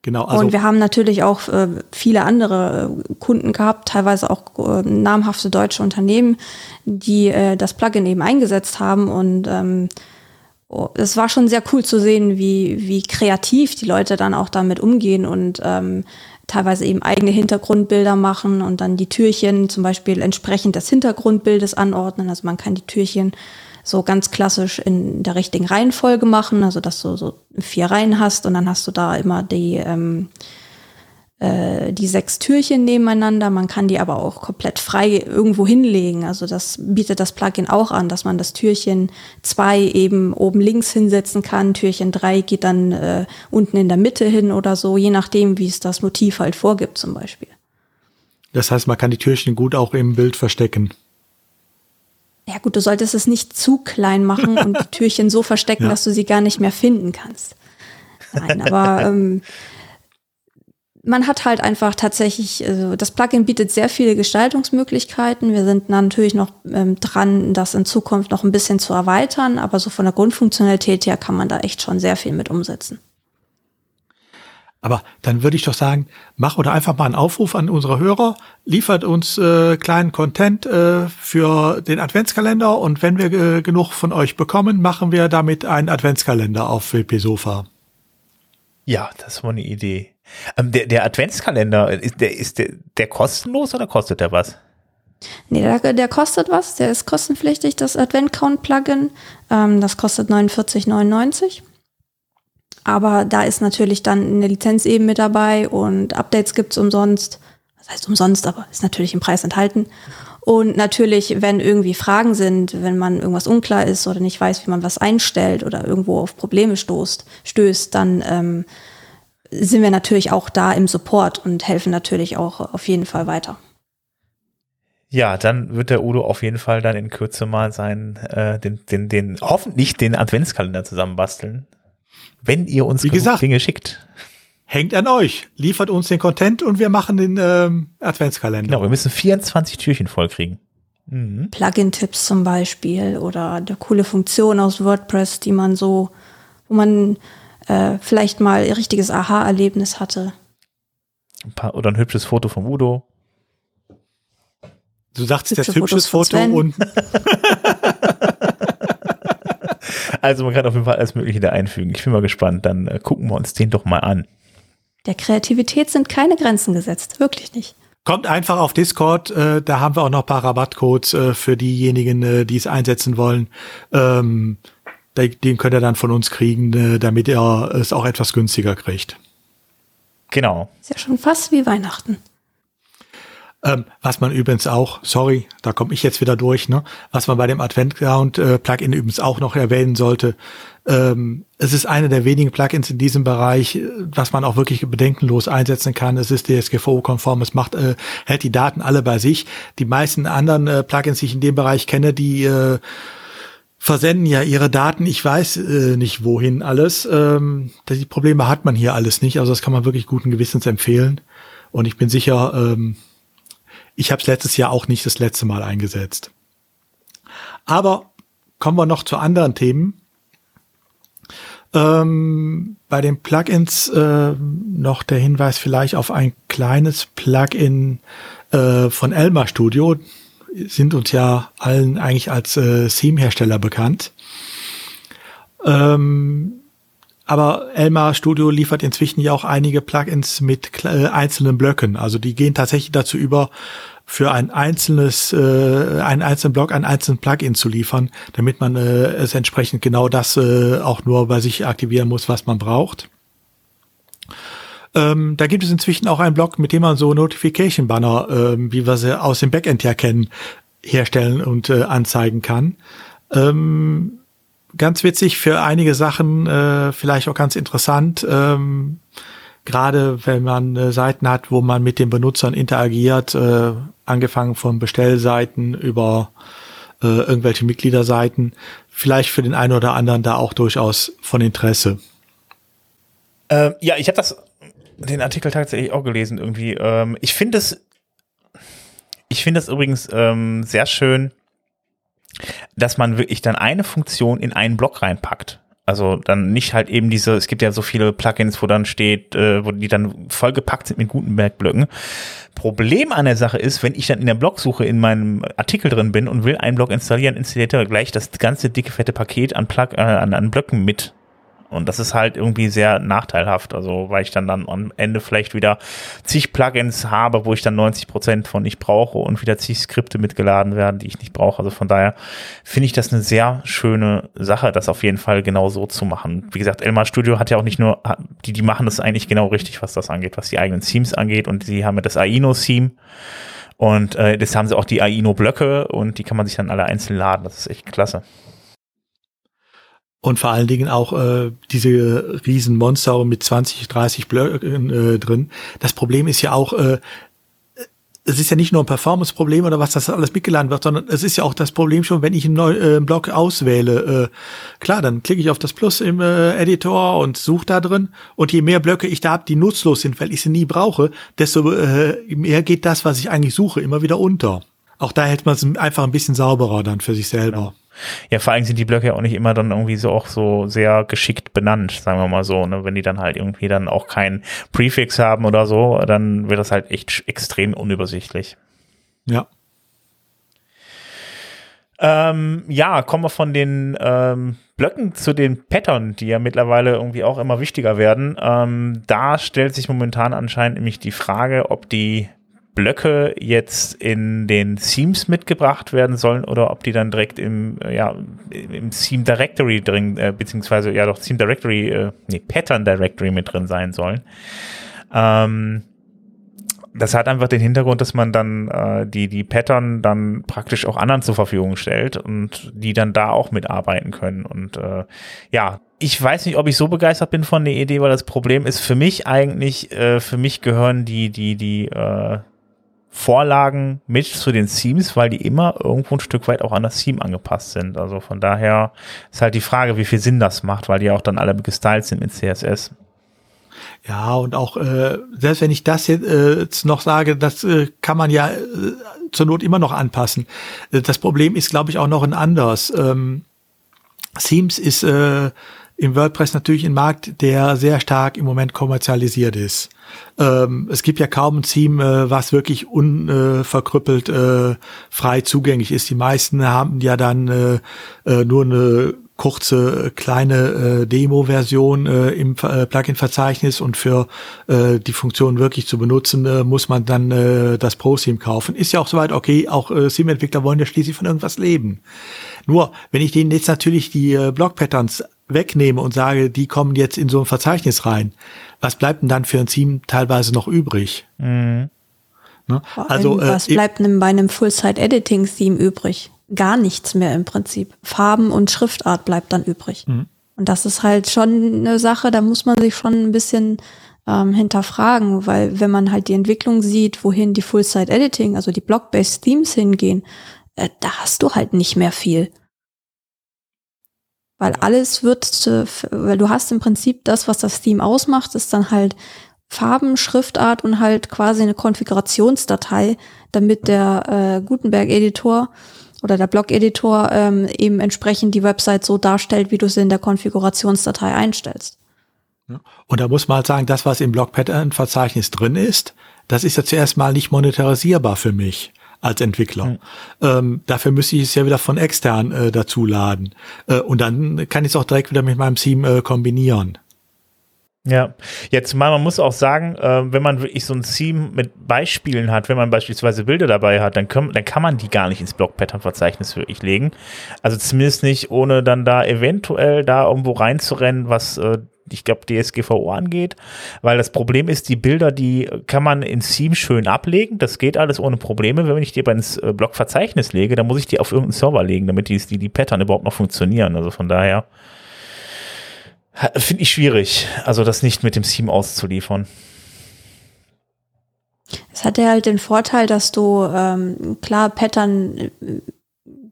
Genau. Also und wir haben natürlich auch äh, viele andere äh, Kunden gehabt, teilweise auch äh, namhafte deutsche Unternehmen, die äh, das Plugin eben eingesetzt haben. Und ähm, oh, es war schon sehr cool zu sehen, wie, wie kreativ die Leute dann auch damit umgehen und ähm, teilweise eben eigene Hintergrundbilder machen und dann die Türchen zum Beispiel entsprechend des Hintergrundbildes anordnen. Also man kann die Türchen so ganz klassisch in der richtigen Reihenfolge machen, also dass du so vier Reihen hast und dann hast du da immer die, ähm, äh, die sechs Türchen nebeneinander. Man kann die aber auch komplett frei irgendwo hinlegen. Also das bietet das Plugin auch an, dass man das Türchen zwei eben oben links hinsetzen kann. Türchen drei geht dann äh, unten in der Mitte hin oder so, je nachdem, wie es das Motiv halt vorgibt zum Beispiel. Das heißt, man kann die Türchen gut auch im Bild verstecken. Ja gut, du solltest es nicht zu klein machen und die (laughs) Türchen so verstecken, ja. dass du sie gar nicht mehr finden kannst. Nein, aber (laughs) ähm, man hat halt einfach tatsächlich, also das Plugin bietet sehr viele Gestaltungsmöglichkeiten. Wir sind natürlich noch ähm, dran, das in Zukunft noch ein bisschen zu erweitern, aber so von der Grundfunktionalität her kann man da echt schon sehr viel mit umsetzen. Aber dann würde ich doch sagen, mach oder einfach mal einen Aufruf an unsere Hörer, liefert uns äh, kleinen Content äh, für den Adventskalender und wenn wir äh, genug von euch bekommen, machen wir damit einen Adventskalender auf WP Sofa. Ja, das war eine Idee. Ähm, der, der Adventskalender, ist der, ist der, der kostenlos oder kostet der was? Nee, der, der kostet was. Der ist kostenpflichtig, das Advent-Count-Plugin. Ähm, das kostet 49,99. Aber da ist natürlich dann eine Lizenz eben mit dabei und Updates gibt's umsonst. Das heißt umsonst, aber ist natürlich im Preis enthalten. Und natürlich, wenn irgendwie Fragen sind, wenn man irgendwas unklar ist oder nicht weiß, wie man was einstellt oder irgendwo auf Probleme stoßt, stößt, dann ähm, sind wir natürlich auch da im Support und helfen natürlich auch auf jeden Fall weiter. Ja, dann wird der Udo auf jeden Fall dann in Kürze mal sein, äh, den, den, den, hoffentlich den Adventskalender zusammenbasteln. Wenn ihr uns Wie gesagt, Dinge schickt. Hängt an euch. Liefert uns den Content und wir machen den ähm, Adventskalender. Genau, wir müssen 24 Türchen vollkriegen. Mhm. Plugin-Tipps zum Beispiel oder eine coole Funktion aus WordPress, die man so, wo man äh, vielleicht mal ein richtiges Aha-Erlebnis hatte. Ein paar, oder ein hübsches Foto vom Udo. Du sagst das hübsches Foto und. (laughs) also man kann auf jeden Fall alles Mögliche da einfügen. Ich bin mal gespannt. Dann äh, gucken wir uns den doch mal an. Der Kreativität sind keine Grenzen gesetzt. Wirklich nicht. Kommt einfach auf Discord, äh, da haben wir auch noch ein paar Rabattcodes äh, für diejenigen, äh, die es einsetzen wollen. Ähm, den könnt ihr dann von uns kriegen, äh, damit ihr es auch etwas günstiger kriegt. Genau. Ist ja schon fast wie Weihnachten. Ähm, was man übrigens auch, sorry, da komme ich jetzt wieder durch, ne? Was man bei dem Advent Count äh, Plugin übrigens auch noch erwähnen sollte. Ähm, es ist eine der wenigen Plugins in diesem Bereich, äh, was man auch wirklich bedenkenlos einsetzen kann. Es ist DSGVO-konform, es macht, äh, hält die Daten alle bei sich. Die meisten anderen äh, Plugins, die ich in dem Bereich kenne, die äh, versenden ja ihre Daten, ich weiß äh, nicht wohin alles. Ähm, die Probleme hat man hier alles nicht, also das kann man wirklich guten Gewissens empfehlen. Und ich bin sicher, ähm, ich habe es letztes Jahr auch nicht das letzte Mal eingesetzt. Aber kommen wir noch zu anderen Themen. Ähm, bei den Plugins äh, noch der Hinweis vielleicht auf ein kleines Plugin äh, von Elmar Studio sind uns ja allen eigentlich als äh, Theme-Hersteller bekannt. Ähm, aber Elmar Studio liefert inzwischen ja auch einige Plugins mit äh, einzelnen Blöcken. Also die gehen tatsächlich dazu über, für ein einzelnes, äh, einen einzelnen Block einen einzelnen Plugin zu liefern, damit man äh, es entsprechend genau das äh, auch nur bei sich aktivieren muss, was man braucht. Ähm, da gibt es inzwischen auch einen Blog, mit dem man so Notification Banner, ähm, wie wir sie aus dem Backend ja kennen, herstellen und äh, anzeigen kann. Ähm, ganz witzig für einige Sachen, äh, vielleicht auch ganz interessant. Ähm, Gerade wenn man äh, Seiten hat, wo man mit den Benutzern interagiert, äh, angefangen von Bestellseiten über äh, irgendwelche Mitgliederseiten, vielleicht für den einen oder anderen da auch durchaus von Interesse. Äh, ja, ich habe das den Artikel tatsächlich auch gelesen irgendwie. Ähm, ich finde es, ich finde es übrigens ähm, sehr schön, dass man wirklich dann eine Funktion in einen Block reinpackt. Also dann nicht halt eben diese, es gibt ja so viele Plugins, wo dann steht, äh, wo die dann vollgepackt sind mit Gutenberg-Blöcken. Problem an der Sache ist, wenn ich dann in der Blogsuche in meinem Artikel drin bin und will einen Blog installieren, installiert er gleich das ganze dicke, fette Paket an, Plug, äh, an, an Blöcken mit Und das ist halt irgendwie sehr nachteilhaft. Also, weil ich dann dann am Ende vielleicht wieder zig Plugins habe, wo ich dann 90 Prozent von nicht brauche und wieder zig Skripte mitgeladen werden, die ich nicht brauche. Also von daher finde ich das eine sehr schöne Sache, das auf jeden Fall genau so zu machen. Wie gesagt, Elmar Studio hat ja auch nicht nur, die, die machen das eigentlich genau richtig, was das angeht, was die eigenen Themes angeht. Und sie haben ja das Aino-Theme. Und äh, das haben sie auch die Aino-Blöcke und die kann man sich dann alle einzeln laden. Das ist echt klasse. Und vor allen Dingen auch äh, diese riesen Monster mit 20, 30 Blöcken äh, drin. Das Problem ist ja auch, äh, es ist ja nicht nur ein Performance-Problem oder was das alles mitgeladen wird, sondern es ist ja auch das Problem schon, wenn ich einen neuen äh, Block auswähle. Äh, klar, dann klicke ich auf das Plus im äh, Editor und suche da drin. Und je mehr Blöcke ich da habe, die nutzlos sind, weil ich sie nie brauche, desto äh, mehr geht das, was ich eigentlich suche, immer wieder unter. Auch da hält man es einfach ein bisschen sauberer dann für sich selber. Genau. Ja, vor allem sind die Blöcke ja auch nicht immer dann irgendwie so auch so sehr geschickt benannt, sagen wir mal so. Ne? Wenn die dann halt irgendwie dann auch keinen Prefix haben oder so, dann wird das halt echt extrem unübersichtlich. Ja. Ähm, ja, kommen wir von den ähm, Blöcken zu den Pattern, die ja mittlerweile irgendwie auch immer wichtiger werden. Ähm, da stellt sich momentan anscheinend nämlich die Frage, ob die Blöcke jetzt in den Themes mitgebracht werden sollen oder ob die dann direkt im, ja, im Theme Directory drin, äh, beziehungsweise ja doch Theme Directory, äh, nee, Pattern Directory mit drin sein sollen. Ähm, das hat einfach den Hintergrund, dass man dann äh, die, die Pattern dann praktisch auch anderen zur Verfügung stellt und die dann da auch mitarbeiten können. Und äh, ja, ich weiß nicht, ob ich so begeistert bin von der Idee, weil das Problem ist für mich eigentlich, äh, für mich gehören die, die, die, äh, Vorlagen mit zu den Themes, weil die immer irgendwo ein Stück weit auch an das Theme angepasst sind. Also von daher ist halt die Frage, wie viel Sinn das macht, weil die auch dann alle gestylt sind mit CSS. Ja, und auch äh, selbst wenn ich das jetzt, äh, jetzt noch sage, das äh, kann man ja äh, zur Not immer noch anpassen. Äh, das Problem ist, glaube ich, auch noch ein anderes. Ähm, Themes ist äh, im WordPress natürlich ein Markt, der sehr stark im Moment kommerzialisiert ist. Ähm, es gibt ja kaum ein Theme, äh, was wirklich unverkrüppelt äh, frei zugänglich ist. Die meisten haben ja dann äh, äh nur eine kurze kleine äh, Demo-Version äh, im äh, Plugin-Verzeichnis und für äh, die Funktion wirklich zu benutzen, äh, muss man dann äh, das Pro-Theme kaufen. Ist ja auch soweit okay, auch äh, Theme-Entwickler wollen ja schließlich von irgendwas leben. Nur, wenn ich denen jetzt natürlich die äh, Block-Patterns wegnehme und sage, die kommen jetzt in so ein Verzeichnis rein, was bleibt denn dann für ein Team teilweise noch übrig? Mhm. Ne? Also, äh, was bleibt denn bei einem Full-Site-Editing-Theme übrig? Gar nichts mehr im Prinzip. Farben und Schriftart bleibt dann übrig. Mhm. Und das ist halt schon eine Sache, da muss man sich schon ein bisschen ähm, hinterfragen, weil wenn man halt die Entwicklung sieht, wohin die Full-Site-Editing, also die Block-Based Themes hingehen, äh, da hast du halt nicht mehr viel. Weil alles wird, weil du hast im Prinzip das, was das Theme ausmacht, ist dann halt Farben, Schriftart und halt quasi eine Konfigurationsdatei, damit der äh, Gutenberg-Editor oder der Blog-Editor ähm, eben entsprechend die Website so darstellt, wie du sie in der Konfigurationsdatei einstellst. Und da muss man halt sagen, das, was im Blog-Pattern-Verzeichnis drin ist, das ist ja zuerst mal nicht monetarisierbar für mich als Entwickler. Mhm. Ähm, dafür müsste ich es ja wieder von extern äh, dazu laden. Äh, und dann kann ich es auch direkt wieder mit meinem Team äh, kombinieren. Ja, jetzt mal, man muss auch sagen, äh, wenn man wirklich so ein Theme mit Beispielen hat, wenn man beispielsweise Bilder dabei hat, dann, können, dann kann man die gar nicht ins Block-Pattern-Verzeichnis wirklich legen. Also zumindest nicht, ohne dann da eventuell da irgendwo reinzurennen, was äh, ich glaube, DSGVO angeht, weil das Problem ist, die Bilder, die kann man in Theme schön ablegen, das geht alles ohne Probleme. Wenn ich die aber ins äh, Blog-Verzeichnis lege, dann muss ich die auf irgendeinen Server legen, damit die, die, die Pattern überhaupt noch funktionieren. Also von daher finde ich schwierig, also das nicht mit dem Theme auszuliefern. Es hat ja halt den Vorteil, dass du ähm, klar Pattern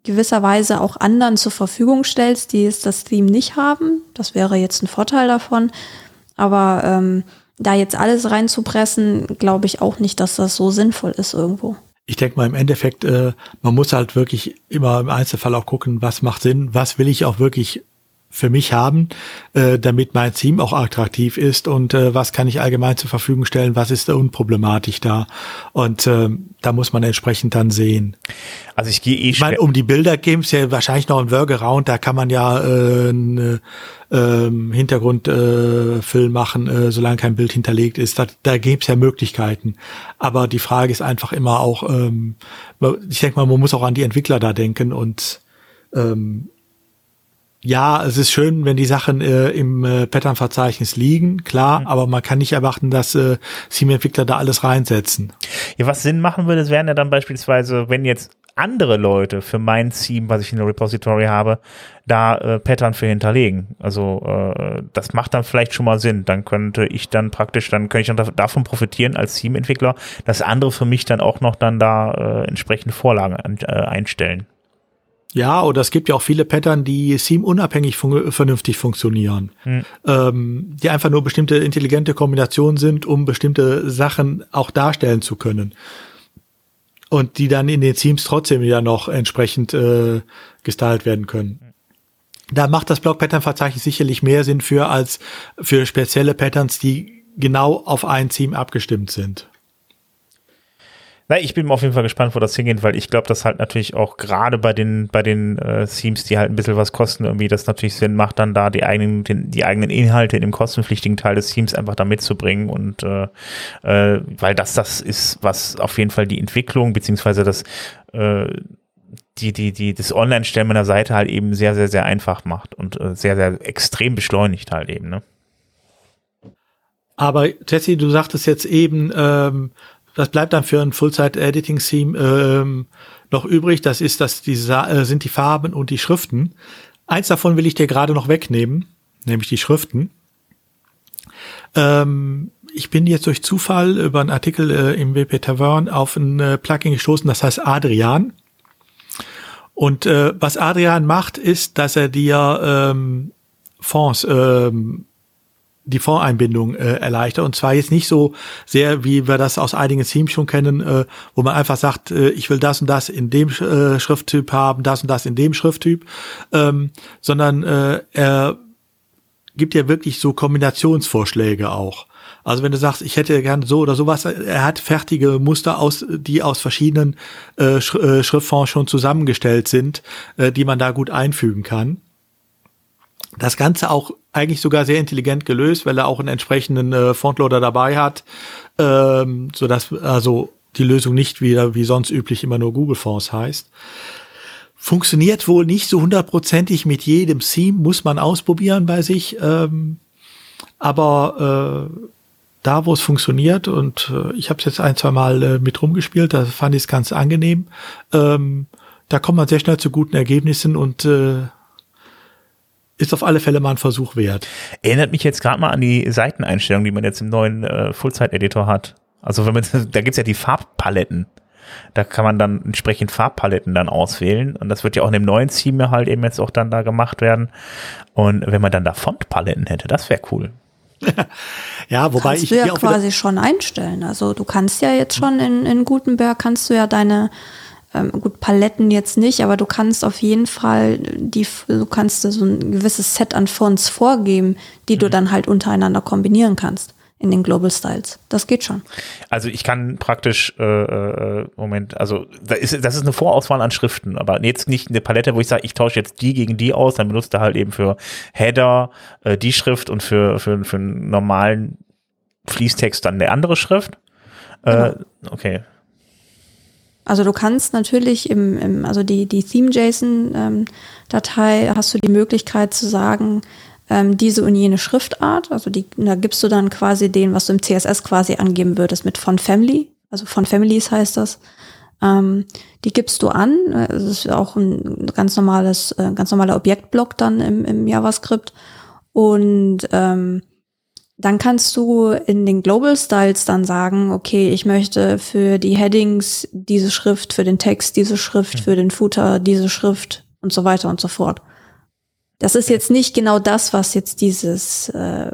äh, gewisserweise auch anderen zur Verfügung stellst, die es das Theme nicht haben. Das wäre jetzt ein Vorteil davon. Aber ähm, da jetzt alles reinzupressen, glaube ich auch nicht, dass das so sinnvoll ist irgendwo. Ich denke mal im Endeffekt, äh, man muss halt wirklich immer im Einzelfall auch gucken, was macht Sinn, was will ich auch wirklich für mich haben, äh, damit mein Team auch attraktiv ist und äh, was kann ich allgemein zur Verfügung stellen, was ist da unproblematisch da und äh, da muss man entsprechend dann sehen. Also ich gehe eh Ich meine, um die Bilder geben es ja wahrscheinlich noch ein Workaround, da kann man ja äh, einen äh, Hintergrundfilm äh, machen, äh, solange kein Bild hinterlegt ist. Da, da gäbe es ja Möglichkeiten. Aber die Frage ist einfach immer auch, ähm, ich denke mal, man muss auch an die Entwickler da denken und ähm, ja, es ist schön, wenn die Sachen äh, im äh, Pattern-Verzeichnis liegen, klar, mhm. aber man kann nicht erwarten, dass äh, Theme-Entwickler da alles reinsetzen. Ja, was Sinn machen würde, wären ja dann beispielsweise, wenn jetzt andere Leute für mein Theme, was ich in der Repository habe, da äh, Pattern für hinterlegen. Also äh, das macht dann vielleicht schon mal Sinn. Dann könnte ich dann praktisch, dann könnte ich dann davon profitieren als Theme-Entwickler, dass andere für mich dann auch noch dann da äh, entsprechende Vorlagen an, äh, einstellen. Ja, oder es gibt ja auch viele Pattern, die Seam-unabhängig fun vernünftig funktionieren. Hm. Ähm, die einfach nur bestimmte intelligente Kombinationen sind, um bestimmte Sachen auch darstellen zu können. Und die dann in den Themes trotzdem ja noch entsprechend äh, gestylt werden können. Da macht das Block-Pattern-Verzeichnis sicherlich mehr Sinn für als für spezielle Patterns, die genau auf ein Theme abgestimmt sind. Na, ich bin auf jeden Fall gespannt, wo das hingeht, weil ich glaube, dass halt natürlich auch gerade bei den, bei den äh, Themes, die halt ein bisschen was kosten, irgendwie das natürlich Sinn macht, dann da die eigenen, den, die eigenen Inhalte in dem kostenpflichtigen Teil des Themes einfach da mitzubringen und äh, äh, weil das das ist, was auf jeden Fall die Entwicklung beziehungsweise das äh, die, die, die, das Online-Stellen meiner Seite halt eben sehr, sehr, sehr einfach macht und äh, sehr, sehr extrem beschleunigt halt eben, ne? Aber Jesse, du sagtest jetzt eben, ähm, das bleibt dann für ein Full-Site-Editing-Theme ähm, noch übrig. Das ist, dass die äh, sind die Farben und die Schriften. Eins davon will ich dir gerade noch wegnehmen, nämlich die Schriften. Ähm, ich bin jetzt durch Zufall über einen Artikel äh, im WP Tavern auf ein äh, Plugin gestoßen, das heißt Adrian. Und äh, was Adrian macht, ist, dass er dir ähm, Fonds ähm, die Fondseinbindung äh, erleichtert. Und zwar jetzt nicht so sehr, wie wir das aus einigen Themes schon kennen, äh, wo man einfach sagt, äh, ich will das und das in dem äh, Schrifttyp haben, das und das in dem Schrifttyp, ähm, sondern äh, er gibt ja wirklich so Kombinationsvorschläge auch. Also wenn du sagst, ich hätte gerne so oder sowas, er hat fertige Muster aus, die aus verschiedenen äh, äh, Schriftfonds schon zusammengestellt sind, äh, die man da gut einfügen kann. Das Ganze auch eigentlich sogar sehr intelligent gelöst, weil er auch einen entsprechenden äh, Frontloader dabei hat, ähm, so dass also die Lösung nicht wieder wie sonst üblich immer nur Google Fonts heißt. Funktioniert wohl nicht so hundertprozentig mit jedem Theme, muss man ausprobieren bei sich. Ähm, aber äh, da, wo es funktioniert, und äh, ich habe es jetzt ein, zwei Mal äh, mit rumgespielt, da fand ich es ganz angenehm. Ähm, da kommt man sehr schnell zu guten Ergebnissen und äh, ist auf alle Fälle mal ein Versuch wert. Erinnert mich jetzt gerade mal an die Seiteneinstellung, die man jetzt im neuen äh, Full-Site-Editor hat. Also wenn man, (laughs) da gibt's ja die Farbpaletten. Da kann man dann entsprechend Farbpaletten dann auswählen. Und das wird ja auch in dem neuen Theme halt eben jetzt auch dann da gemacht werden. Und wenn man dann da Fontpaletten hätte, das wäre cool. (laughs) ja, wobei kannst ich du ja quasi schon einstellen. Also du kannst ja jetzt schon in, in Gutenberg kannst du ja deine ähm, gut, Paletten jetzt nicht, aber du kannst auf jeden Fall die, du kannst so ein gewisses Set an Fonts vorgeben, die mhm. du dann halt untereinander kombinieren kannst in den Global Styles. Das geht schon. Also ich kann praktisch, äh, äh, Moment, also da ist, das ist eine Vorauswahl an Schriften, aber jetzt nicht eine Palette, wo ich sage, ich tausche jetzt die gegen die aus, dann benutzt er halt eben für Header äh, die Schrift und für, für, für einen normalen Fließtext dann eine andere Schrift. Äh, genau. okay, also du kannst natürlich im, im also die, die Theme-JSON-Datei ähm, hast du die Möglichkeit zu sagen, ähm, diese und jene Schriftart. Also die, da gibst du dann quasi den, was du im CSS quasi angeben würdest mit Font Family. Also Font Families heißt das. Ähm, die gibst du an. Das ist auch ein ganz normales, äh, ganz normaler Objektblock dann im, im JavaScript. Und ähm, dann kannst du in den Global Styles dann sagen, okay, ich möchte für die Headings diese Schrift, für den Text diese Schrift, hm. für den Footer diese Schrift und so weiter und so fort. Das ist jetzt nicht genau das, was jetzt dieses äh,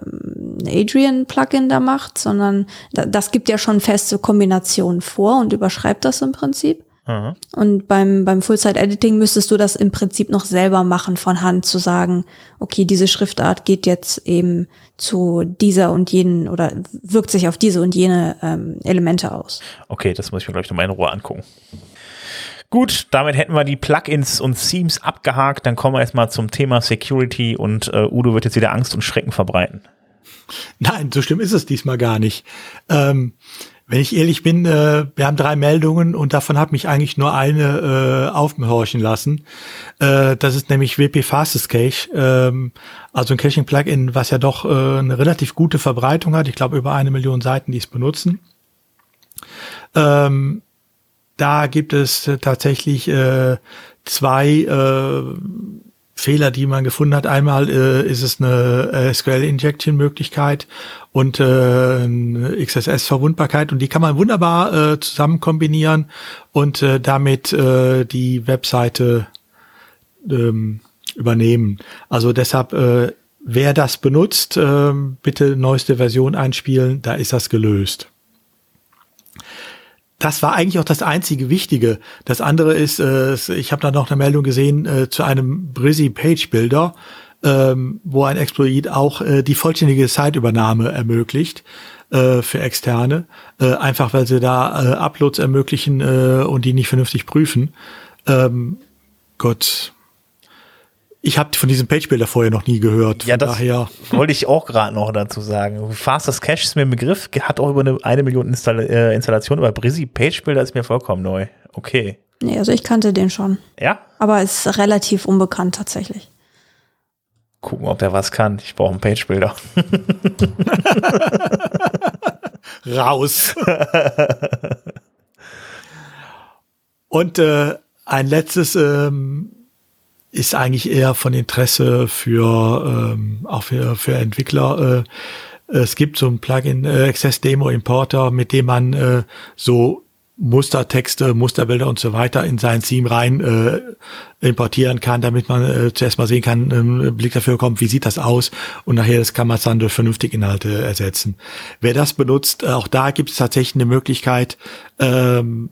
Adrian-Plugin da macht, sondern da, das gibt ja schon feste Kombinationen vor und überschreibt das im Prinzip. Und beim, beim Full-Site-Editing müsstest du das im Prinzip noch selber machen, von Hand zu sagen, okay, diese Schriftart geht jetzt eben zu dieser und jenen oder wirkt sich auf diese und jene ähm, Elemente aus. Okay, das muss ich mir, glaube ich, nochmal in Ruhe angucken. Gut, damit hätten wir die Plugins und Themes abgehakt. Dann kommen wir erstmal zum Thema Security und äh, Udo wird jetzt wieder Angst und Schrecken verbreiten. Nein, so schlimm ist es diesmal gar nicht. Ähm, wenn ich ehrlich bin, äh, wir haben drei Meldungen und davon hat mich eigentlich nur eine äh, aufhorchen lassen. Äh, das ist nämlich WP Fastest Cache, ähm, also ein Caching-Plugin, was ja doch äh, eine relativ gute Verbreitung hat. Ich glaube über eine Million Seiten, die es benutzen. Ähm, da gibt es tatsächlich äh, zwei äh, Fehler, die man gefunden hat. Einmal äh, ist es eine SQL-Injection-Möglichkeit und äh, eine XSS-Verwundbarkeit und die kann man wunderbar äh, zusammen kombinieren und äh, damit äh, die Webseite ähm, übernehmen. Also deshalb, äh, wer das benutzt, äh, bitte neueste Version einspielen, da ist das gelöst das war eigentlich auch das einzige Wichtige. Das andere ist, äh, ich habe da noch eine Meldung gesehen äh, zu einem Brizzy Page Builder, ähm, wo ein Exploit auch äh, die vollständige Site-Übernahme ermöglicht äh, für Externe, äh, einfach weil sie da äh, Uploads ermöglichen äh, und die nicht vernünftig prüfen. Ähm, Gott, ich habe von diesem Page-Builder vorher noch nie gehört. Ja, das daher. wollte ich auch gerade noch dazu sagen. Fastest Cache ist mir ein Begriff, hat auch über eine, eine Million Install äh, Installation, aber Brizzy Page-Builder ist mir vollkommen neu. Okay. Nee, also ich kannte den schon. Ja? Aber ist relativ unbekannt tatsächlich. Gucken, ob der was kann. Ich brauche einen Page-Builder. (laughs) Raus. (laughs) Und äh, ein letztes ähm, ist eigentlich eher von Interesse für ähm, auch für, für Entwickler. Äh, es gibt so ein Plugin äh, Access Demo Importer, mit dem man äh, so Mustertexte, Musterbilder und so weiter in sein Theme rein äh, importieren kann, damit man äh, zuerst mal sehen kann, ähm, Blick dafür kommt, wie sieht das aus und nachher das kann man dann durch vernünftige Inhalte ersetzen. Wer das benutzt, äh, auch da gibt es tatsächlich eine Möglichkeit, ähm,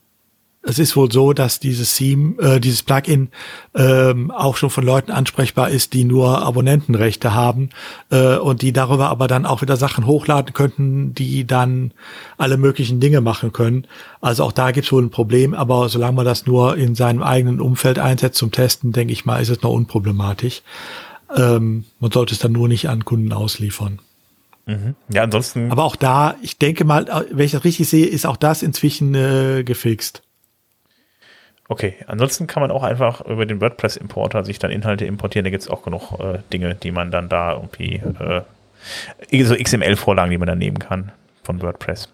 es ist wohl so, dass dieses Theme, äh, dieses Plugin ähm, auch schon von Leuten ansprechbar ist, die nur Abonnentenrechte haben äh, und die darüber aber dann auch wieder Sachen hochladen könnten, die dann alle möglichen Dinge machen können. Also auch da gibt es wohl ein Problem, aber solange man das nur in seinem eigenen Umfeld einsetzt zum Testen, denke ich mal, ist es noch unproblematisch. Ähm, man sollte es dann nur nicht an Kunden ausliefern. Mhm. Ja, ansonsten. Aber auch da, ich denke mal, wenn ich das richtig sehe, ist auch das inzwischen äh, gefixt. Okay, ansonsten kann man auch einfach über den WordPress-Importer sich dann Inhalte importieren. Da gibt es auch genug äh, Dinge, die man dann da irgendwie, äh, so XML-Vorlagen, die man dann nehmen kann von WordPress.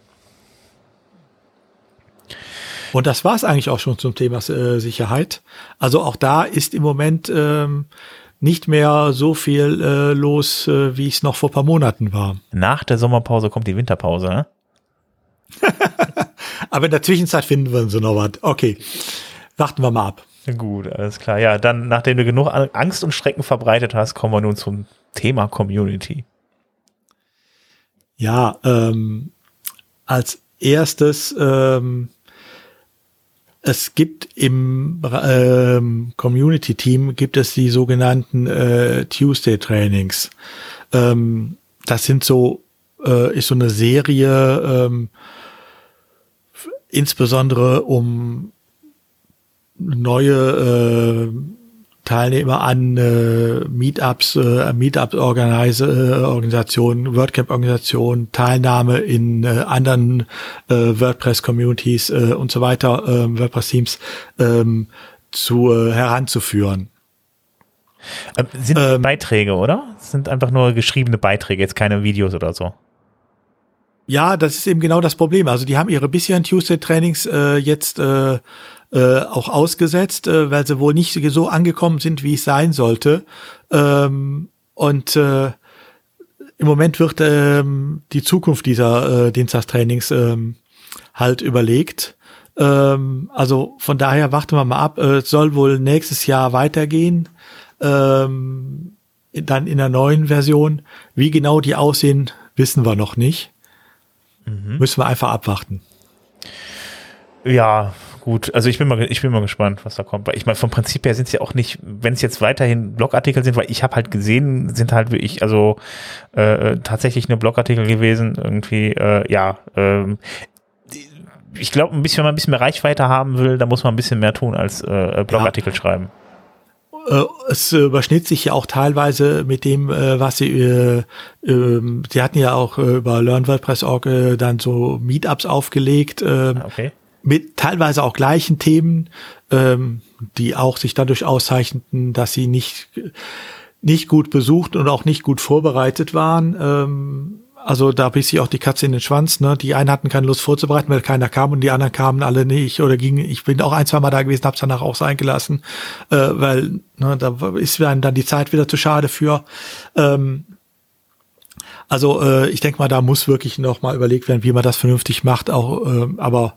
Und das war es eigentlich auch schon zum Thema äh, Sicherheit. Also auch da ist im Moment ähm, nicht mehr so viel äh, los, äh, wie es noch vor paar Monaten war. Nach der Sommerpause kommt die Winterpause, ne? (laughs) Aber in der Zwischenzeit finden wir so noch was. Okay warten wir mal ab. Gut, alles klar. Ja, dann, nachdem du genug Angst und Schrecken verbreitet hast, kommen wir nun zum Thema Community. Ja, ähm, als erstes, ähm, es gibt im ähm, Community-Team gibt es die sogenannten äh, Tuesday-Trainings. Ähm, das sind so, äh, ist so eine Serie, ähm, insbesondere um neue äh, Teilnehmer an äh, Meetups, äh, Meetup-Organisationen, äh, WordCamp-Organisationen, Teilnahme in äh, anderen äh, WordPress-Communities äh, und so weiter, äh, WordPress-Teams ähm, zu äh, heranzuführen. Äh, sind ähm, Beiträge, oder? sind einfach nur geschriebene Beiträge, jetzt keine Videos oder so. Ja, das ist eben genau das Problem. Also die haben ihre bisherigen Tuesday-Trainings äh, jetzt äh, äh, auch ausgesetzt, äh, weil sie wohl nicht so angekommen sind, wie es sein sollte. Ähm, und äh, im Moment wird ähm, die Zukunft dieser äh, Dienstagstrainings ähm, halt überlegt. Ähm, also von daher warten wir mal ab. Äh, es soll wohl nächstes Jahr weitergehen. Ähm, dann in der neuen Version. Wie genau die aussehen, wissen wir noch nicht. Mhm. Müssen wir einfach abwarten. Ja, gut. Also ich bin mal, ich bin mal gespannt, was da kommt. Weil ich meine, vom Prinzip her sind es ja auch nicht, wenn es jetzt weiterhin Blogartikel sind, weil ich habe halt gesehen, sind halt wirklich, also äh, tatsächlich eine Blogartikel gewesen, irgendwie, äh, ja, ähm, ich glaube, ein bisschen, wenn man ein bisschen mehr Reichweite haben will, da muss man ein bisschen mehr tun als äh, Blogartikel ja. schreiben. Äh, es überschnitt sich ja auch teilweise mit dem, äh, was sie, äh, äh, sie hatten ja auch äh, über LearnWordPress.org äh, dann so Meetups aufgelegt, äh, okay. Mit teilweise auch gleichen Themen, ähm, die auch sich dadurch auszeichneten, dass sie nicht, nicht gut besucht und auch nicht gut vorbereitet waren. Ähm, also da biss ich auch die Katze in den Schwanz. Ne? Die einen hatten keine Lust vorzubereiten, weil keiner kam und die anderen kamen alle nicht oder gingen. Ich bin auch ein, zwei Mal da gewesen, hab's danach auch sein gelassen, äh, weil ne, da ist dann die Zeit wieder zu schade für. Ähm, also äh, ich denke mal, da muss wirklich noch mal überlegt werden, wie man das vernünftig macht, auch äh, aber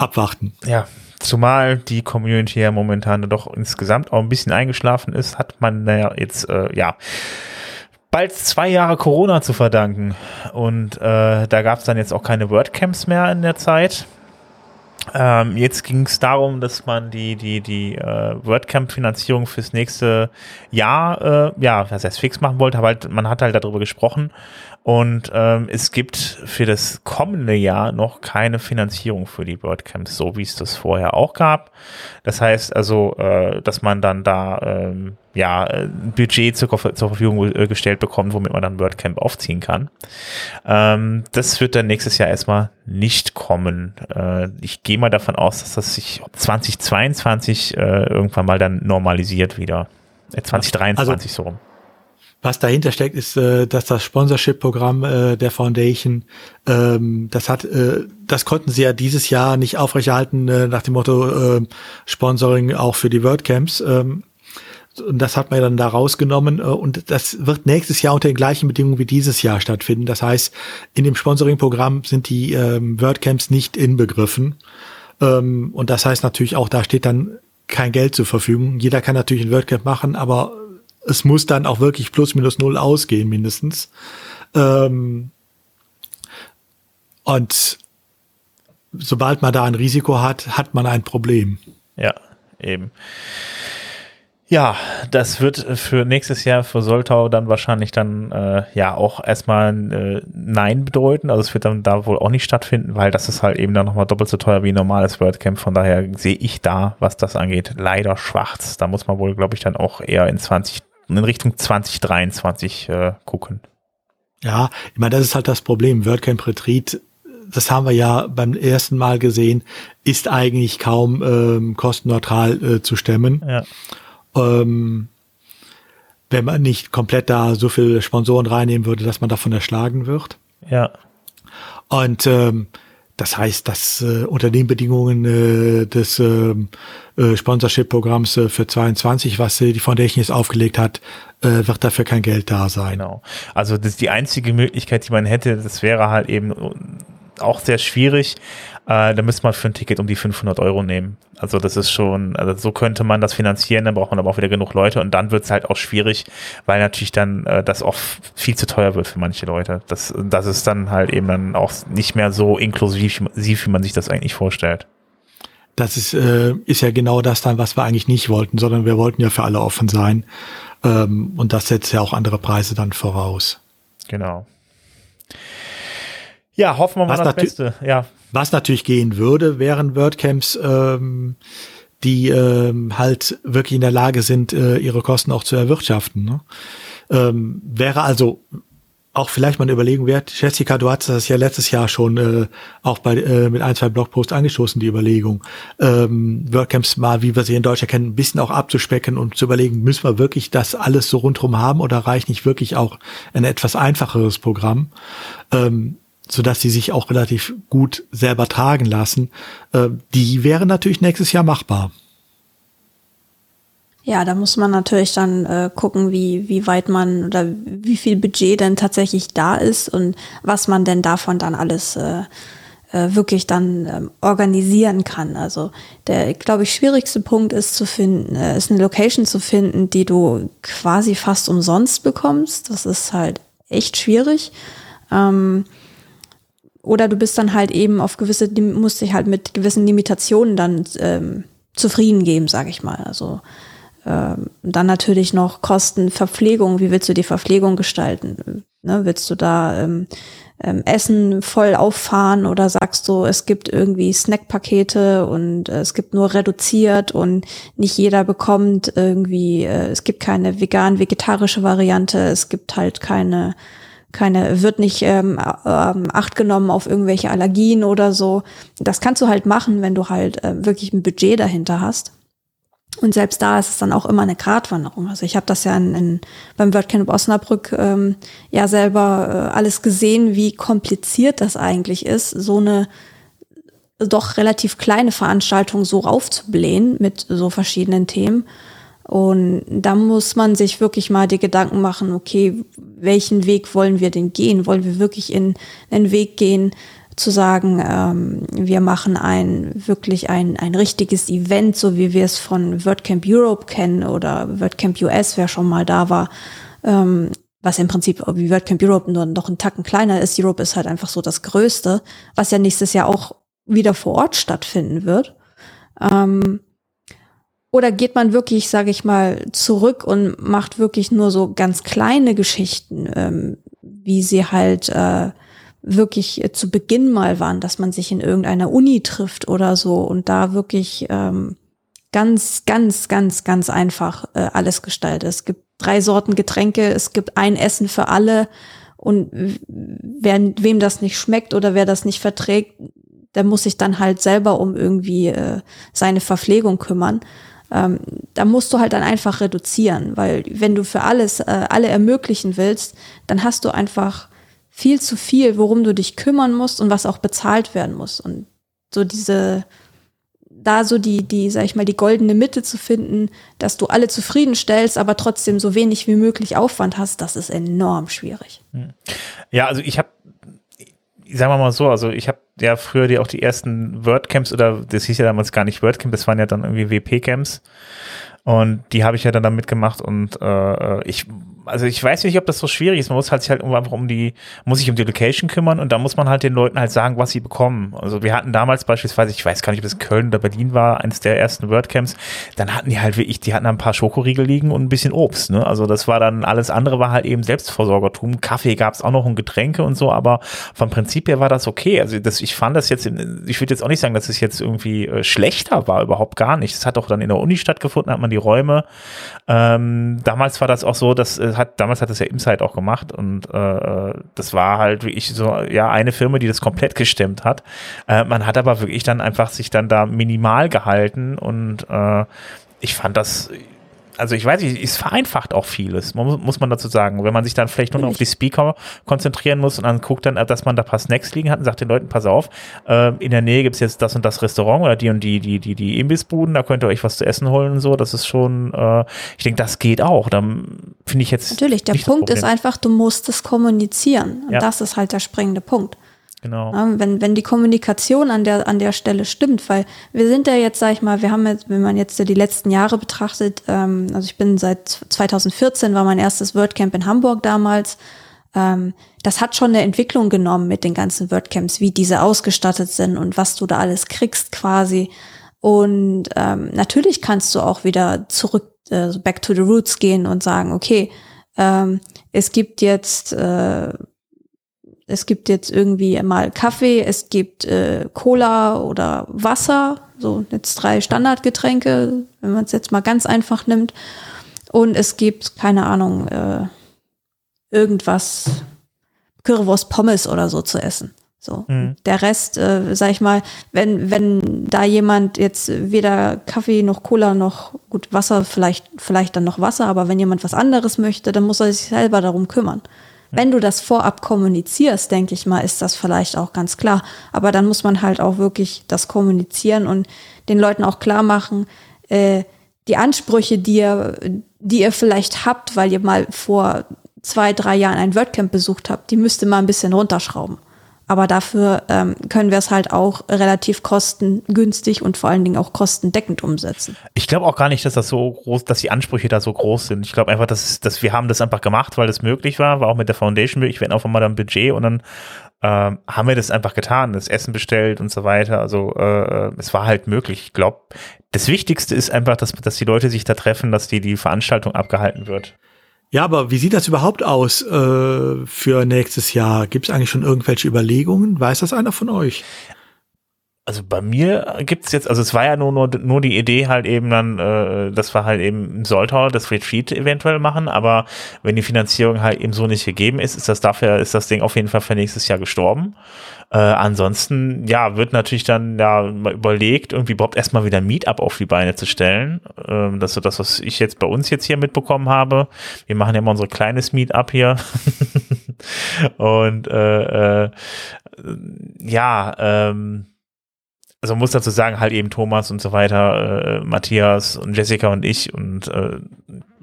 abwarten. Ja, zumal die Community ja momentan doch insgesamt auch ein bisschen eingeschlafen ist, hat man naja jetzt äh, ja bald zwei Jahre Corona zu verdanken. Und äh, da gab es dann jetzt auch keine WordCamps mehr in der Zeit. Ähm, jetzt ging es darum, dass man die, die, die äh, WordCamp-Finanzierung fürs nächste Jahr, äh, ja, was heißt fix machen wollte, aber halt, man hat halt darüber gesprochen. Und ähm, es gibt für das kommende Jahr noch keine Finanzierung für die WordCamps, so wie es das vorher auch gab. Das heißt also, äh, dass man dann da ähm, ja, ein Budget zur, zur Verfügung äh, gestellt bekommt, womit man dann WordCamp aufziehen kann. Ähm, das wird dann nächstes Jahr erstmal nicht kommen. Äh, ich gehe mal davon aus, dass das sich 2022 äh, irgendwann mal dann normalisiert wieder. Äh, 2023 also, so rum. Was dahinter steckt, ist, äh, dass das Sponsorship-Programm äh, der Foundation, ähm, das hat, äh, das konnten sie ja dieses Jahr nicht aufrechterhalten nach dem Motto äh, Sponsoring auch für die WordCamps. Ähm, und das hat man dann da rausgenommen. Und das wird nächstes Jahr unter den gleichen Bedingungen wie dieses Jahr stattfinden. Das heißt, in dem Sponsoring-Programm sind die ähm, WordCamps nicht inbegriffen. Ähm, und das heißt natürlich auch, da steht dann kein Geld zur Verfügung. Jeder kann natürlich ein WordCamp machen, aber es muss dann auch wirklich plus minus null ausgehen, mindestens. Ähm, und sobald man da ein Risiko hat, hat man ein Problem. Ja, eben. Ja, das wird für nächstes Jahr für Soltau dann wahrscheinlich dann äh, ja auch erstmal äh, Nein bedeuten. Also es wird dann da wohl auch nicht stattfinden, weil das ist halt eben dann nochmal doppelt so teuer wie ein normales WordCamp. Von daher sehe ich da, was das angeht, leider schwarz. Da muss man wohl, glaube ich, dann auch eher in 20 in Richtung 2023 äh, gucken. Ja, ich meine, das ist halt das Problem. WordCamp Retreat, das haben wir ja beim ersten Mal gesehen, ist eigentlich kaum ähm, kostenneutral äh, zu stemmen. Ja. Ähm, wenn man nicht komplett da so viele Sponsoren reinnehmen würde, dass man davon erschlagen wird. Ja. Und ähm, das heißt, dass äh, unter den Bedingungen äh, des ähm, äh, Sponsorship-Programms äh, für 22, was äh, die Foundation jetzt aufgelegt hat, äh, wird dafür kein Geld da sein. Genau. Also das ist die einzige Möglichkeit, die man hätte, das wäre halt eben auch sehr schwierig. Äh, da müsste man für ein Ticket um die 500 Euro nehmen. Also das ist schon, also so könnte man das finanzieren, dann braucht man aber auch wieder genug Leute und dann wird es halt auch schwierig, weil natürlich dann äh, das auch viel zu teuer wird für manche Leute. Das, das ist dann halt eben dann auch nicht mehr so inklusiv, wie man sich das eigentlich vorstellt. Das ist, äh, ist ja genau das dann, was wir eigentlich nicht wollten, sondern wir wollten ja für alle offen sein. Ähm, und das setzt ja auch andere Preise dann voraus. Genau. Ja, hoffen wir mal was das Beste. Ja. Was natürlich gehen würde, wären WordCamps, ähm, die ähm, halt wirklich in der Lage sind, äh, ihre Kosten auch zu erwirtschaften. Ne? Ähm, wäre also auch vielleicht mal eine Überlegung wert. Jessica, du hattest das ja letztes Jahr schon äh, auch bei äh, mit ein, zwei Blogposts angestoßen, die Überlegung, ähm, WordCamps mal, wie wir sie in Deutschland kennen, ein bisschen auch abzuspecken und zu überlegen, müssen wir wirklich das alles so rundherum haben oder reicht nicht wirklich auch ein etwas einfacheres Programm? Ähm, so dass sie sich auch relativ gut selber tragen lassen, äh, die wäre natürlich nächstes Jahr machbar. Ja, da muss man natürlich dann äh, gucken, wie, wie weit man oder wie viel Budget denn tatsächlich da ist und was man denn davon dann alles äh, äh, wirklich dann ähm, organisieren kann. Also der, glaube ich, schwierigste Punkt ist zu finden, äh, ist eine Location zu finden, die du quasi fast umsonst bekommst. Das ist halt echt schwierig. Ähm, oder du bist dann halt eben auf gewisse, musst dich halt mit gewissen Limitationen dann ähm, zufrieden geben, sage ich mal. Also ähm, dann natürlich noch Kosten, Verpflegung. Wie willst du die Verpflegung gestalten? Ne, willst du da ähm, ähm, Essen voll auffahren oder sagst du, es gibt irgendwie Snackpakete und äh, es gibt nur reduziert und nicht jeder bekommt irgendwie, äh, es gibt keine vegan-vegetarische Variante, es gibt halt keine keine, wird nicht ähm, ähm, acht genommen auf irgendwelche Allergien oder so. Das kannst du halt machen, wenn du halt äh, wirklich ein Budget dahinter hast. Und selbst da ist es dann auch immer eine Gratwanderung. Also ich habe das ja in, in, beim WordCamp Osnabrück ähm, ja selber äh, alles gesehen, wie kompliziert das eigentlich ist, so eine doch relativ kleine Veranstaltung so raufzublähen mit so verschiedenen Themen. Und da muss man sich wirklich mal die Gedanken machen, okay, welchen Weg wollen wir denn gehen? Wollen wir wirklich in einen Weg gehen, zu sagen, ähm, wir machen ein wirklich ein, ein richtiges Event, so wie wir es von WordCamp Europe kennen oder WordCamp US, wer schon mal da war, ähm, was im Prinzip wie WordCamp Europe nur noch einen Tacken kleiner ist. Europe ist halt einfach so das Größte, was ja nächstes Jahr auch wieder vor Ort stattfinden wird. Ähm, oder geht man wirklich, sage ich mal, zurück und macht wirklich nur so ganz kleine Geschichten, ähm, wie sie halt äh, wirklich äh, zu Beginn mal waren, dass man sich in irgendeiner Uni trifft oder so und da wirklich ähm, ganz, ganz, ganz, ganz einfach äh, alles gestaltet. Es gibt drei Sorten Getränke, es gibt ein Essen für alle und wer, wem das nicht schmeckt oder wer das nicht verträgt, der muss sich dann halt selber um irgendwie äh, seine Verpflegung kümmern ähm, da musst du halt dann einfach reduzieren, weil wenn du für alles, äh, alle ermöglichen willst, dann hast du einfach viel zu viel, worum du dich kümmern musst und was auch bezahlt werden muss. Und so diese, da so die, die, sag ich mal, die goldene Mitte zu finden, dass du alle zufriedenstellst, aber trotzdem so wenig wie möglich Aufwand hast, das ist enorm schwierig. Hm. Ja, also ich habe sagen wir mal so, also ich habe ja früher die auch die ersten WordCamps oder das hieß ja damals gar nicht WordCamp, das waren ja dann irgendwie WP-Camps und die habe ich ja dann, dann mitgemacht und äh, ich also ich weiß nicht, ob das so schwierig ist. Man muss halt sich halt einfach um die, muss sich um die Location kümmern und da muss man halt den Leuten halt sagen, was sie bekommen. Also wir hatten damals beispielsweise, ich weiß gar nicht, ob das Köln oder Berlin war, eines der ersten WordCamps, dann hatten die halt wirklich, die hatten ein paar Schokoriegel liegen und ein bisschen Obst. Ne? Also das war dann, alles andere war halt eben Selbstversorgertum. Kaffee gab es auch noch und Getränke und so, aber vom Prinzip her war das okay. Also das, ich fand das jetzt, ich würde jetzt auch nicht sagen, dass es jetzt irgendwie äh, schlechter war, überhaupt gar nicht. Es hat auch dann in der Uni stattgefunden, hat man die Räume. Ähm, damals war das auch so, dass äh, hat, damals hat das ja Insight auch gemacht und äh, das war halt wirklich so, ja, eine Firma, die das komplett gestemmt hat. Äh, man hat aber wirklich dann einfach sich dann da minimal gehalten und äh, ich fand das also ich weiß nicht, es vereinfacht auch vieles, muss man dazu sagen. Wenn man sich dann vielleicht nur noch auf die Speaker konzentrieren muss und dann guckt dann, dass man da ein paar Snacks liegen hat und sagt den Leuten, pass auf, äh, in der Nähe gibt es jetzt das und das Restaurant oder die und die, die, die, die Imbissbuden, da könnt ihr euch was zu essen holen und so. Das ist schon, äh, ich denke, das geht auch. Dann finde ich jetzt. Natürlich, der Punkt ist einfach, du musst es kommunizieren. Und ja. das ist halt der springende Punkt. Genau. Ja, wenn, wenn die Kommunikation an der, an der Stelle stimmt, weil wir sind ja jetzt, sag ich mal, wir haben jetzt, wenn man jetzt die letzten Jahre betrachtet, ähm, also ich bin seit 2014, war mein erstes WordCamp in Hamburg damals. Ähm, das hat schon eine Entwicklung genommen mit den ganzen WordCamps, wie diese ausgestattet sind und was du da alles kriegst quasi. Und ähm, natürlich kannst du auch wieder zurück, äh, back to the roots gehen und sagen, okay, ähm, es gibt jetzt äh, es gibt jetzt irgendwie mal Kaffee, es gibt äh, Cola oder Wasser, so jetzt drei Standardgetränke, wenn man es jetzt mal ganz einfach nimmt. Und es gibt, keine Ahnung, äh, irgendwas, Currywurst Pommes oder so zu essen. So. Mhm. Der Rest, äh, sag ich mal, wenn, wenn da jemand jetzt weder Kaffee noch Cola noch gut Wasser, vielleicht, vielleicht dann noch Wasser, aber wenn jemand was anderes möchte, dann muss er sich selber darum kümmern. Wenn du das vorab kommunizierst, denke ich mal, ist das vielleicht auch ganz klar. Aber dann muss man halt auch wirklich das kommunizieren und den Leuten auch klar machen, äh, die Ansprüche, die ihr, die ihr vielleicht habt, weil ihr mal vor zwei, drei Jahren ein WordCamp besucht habt, die müsste mal ein bisschen runterschrauben. Aber dafür ähm, können wir es halt auch relativ kostengünstig und vor allen Dingen auch kostendeckend umsetzen. Ich glaube auch gar nicht, dass das so groß, dass die Ansprüche da so groß sind. Ich glaube einfach, dass, dass wir haben das einfach gemacht, weil das möglich war, war auch mit der Foundation möglich. Wir hatten auch mal ein Budget und dann ähm, haben wir das einfach getan, das Essen bestellt und so weiter. Also äh es war halt möglich. Ich glaube, das Wichtigste ist einfach, dass, dass die Leute sich da treffen, dass die, die Veranstaltung abgehalten wird. Ja, aber wie sieht das überhaupt aus äh, für nächstes Jahr? Gibt es eigentlich schon irgendwelche Überlegungen? Weiß das einer von euch? Also bei mir gibt's jetzt, also es war ja nur, nur, nur die Idee halt eben dann, äh, dass wir halt eben im Soltau das Retreat eventuell machen, aber wenn die Finanzierung halt eben so nicht gegeben ist, ist das dafür, ist das Ding auf jeden Fall für nächstes Jahr gestorben. Äh, ansonsten, ja, wird natürlich dann ja mal überlegt, irgendwie überhaupt erstmal wieder ein Meetup auf die Beine zu stellen. Ähm, das ist das, was ich jetzt bei uns jetzt hier mitbekommen habe. Wir machen ja immer unser kleines Meetup hier. (laughs) Und äh, äh, ja, ähm, also muss dazu sagen, halt eben Thomas und so weiter, äh, Matthias und Jessica und ich und äh,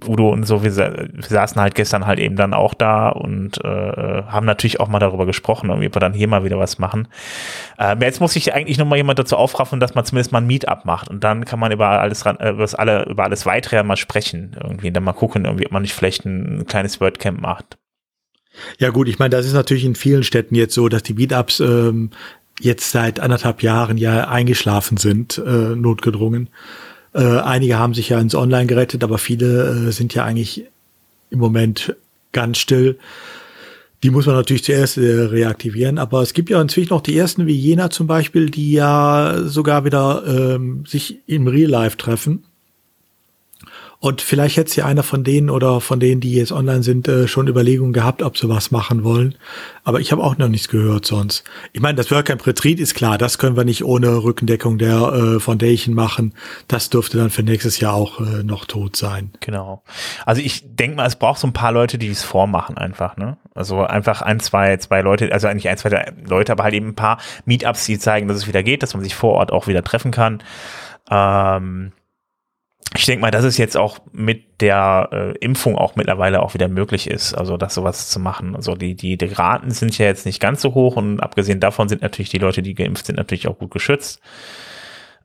Udo und so, wir, wir, saßen halt gestern halt eben dann auch da und äh, haben natürlich auch mal darüber gesprochen, ob wir dann hier mal wieder was machen. Äh, jetzt muss ich eigentlich nochmal jemand dazu aufraffen, dass man zumindest mal ein Meetup macht und dann kann man über alles ran, äh, über das alle, über alles weitere mal sprechen irgendwie, dann mal gucken, irgendwie, ob man nicht vielleicht ein kleines WordCamp macht. Ja gut, ich meine, das ist natürlich in vielen Städten jetzt so, dass die Meetups ähm, jetzt seit anderthalb Jahren ja eingeschlafen sind, äh, notgedrungen. Äh, einige haben sich ja ins Online gerettet, aber viele äh, sind ja eigentlich im Moment ganz still. Die muss man natürlich zuerst äh, reaktivieren, aber es gibt ja inzwischen noch die ersten wie Jena zum Beispiel, die ja sogar wieder ähm, sich im Real Life treffen und vielleicht hätte ja einer von denen oder von denen, die jetzt online sind, äh, schon Überlegungen gehabt, ob sie was machen wollen. Aber ich habe auch noch nichts gehört sonst. Ich meine, das WordCamp Retreat ist klar, das können wir nicht ohne Rückendeckung der äh, Foundation machen. Das dürfte dann für nächstes Jahr auch äh, noch tot sein. Genau. Also ich denke mal, es braucht so ein paar Leute, die es vormachen einfach, ne? Also einfach ein, zwei, zwei Leute, also eigentlich ein, zwei Leute, aber halt eben ein paar Meetups, die zeigen, dass es wieder geht, dass man sich vor Ort auch wieder treffen kann. Ähm, ich denke mal, dass es jetzt auch mit der äh, Impfung auch mittlerweile auch wieder möglich ist, also das sowas zu machen. Also die, die, die Raten sind ja jetzt nicht ganz so hoch und abgesehen davon sind natürlich die Leute, die geimpft sind, natürlich auch gut geschützt.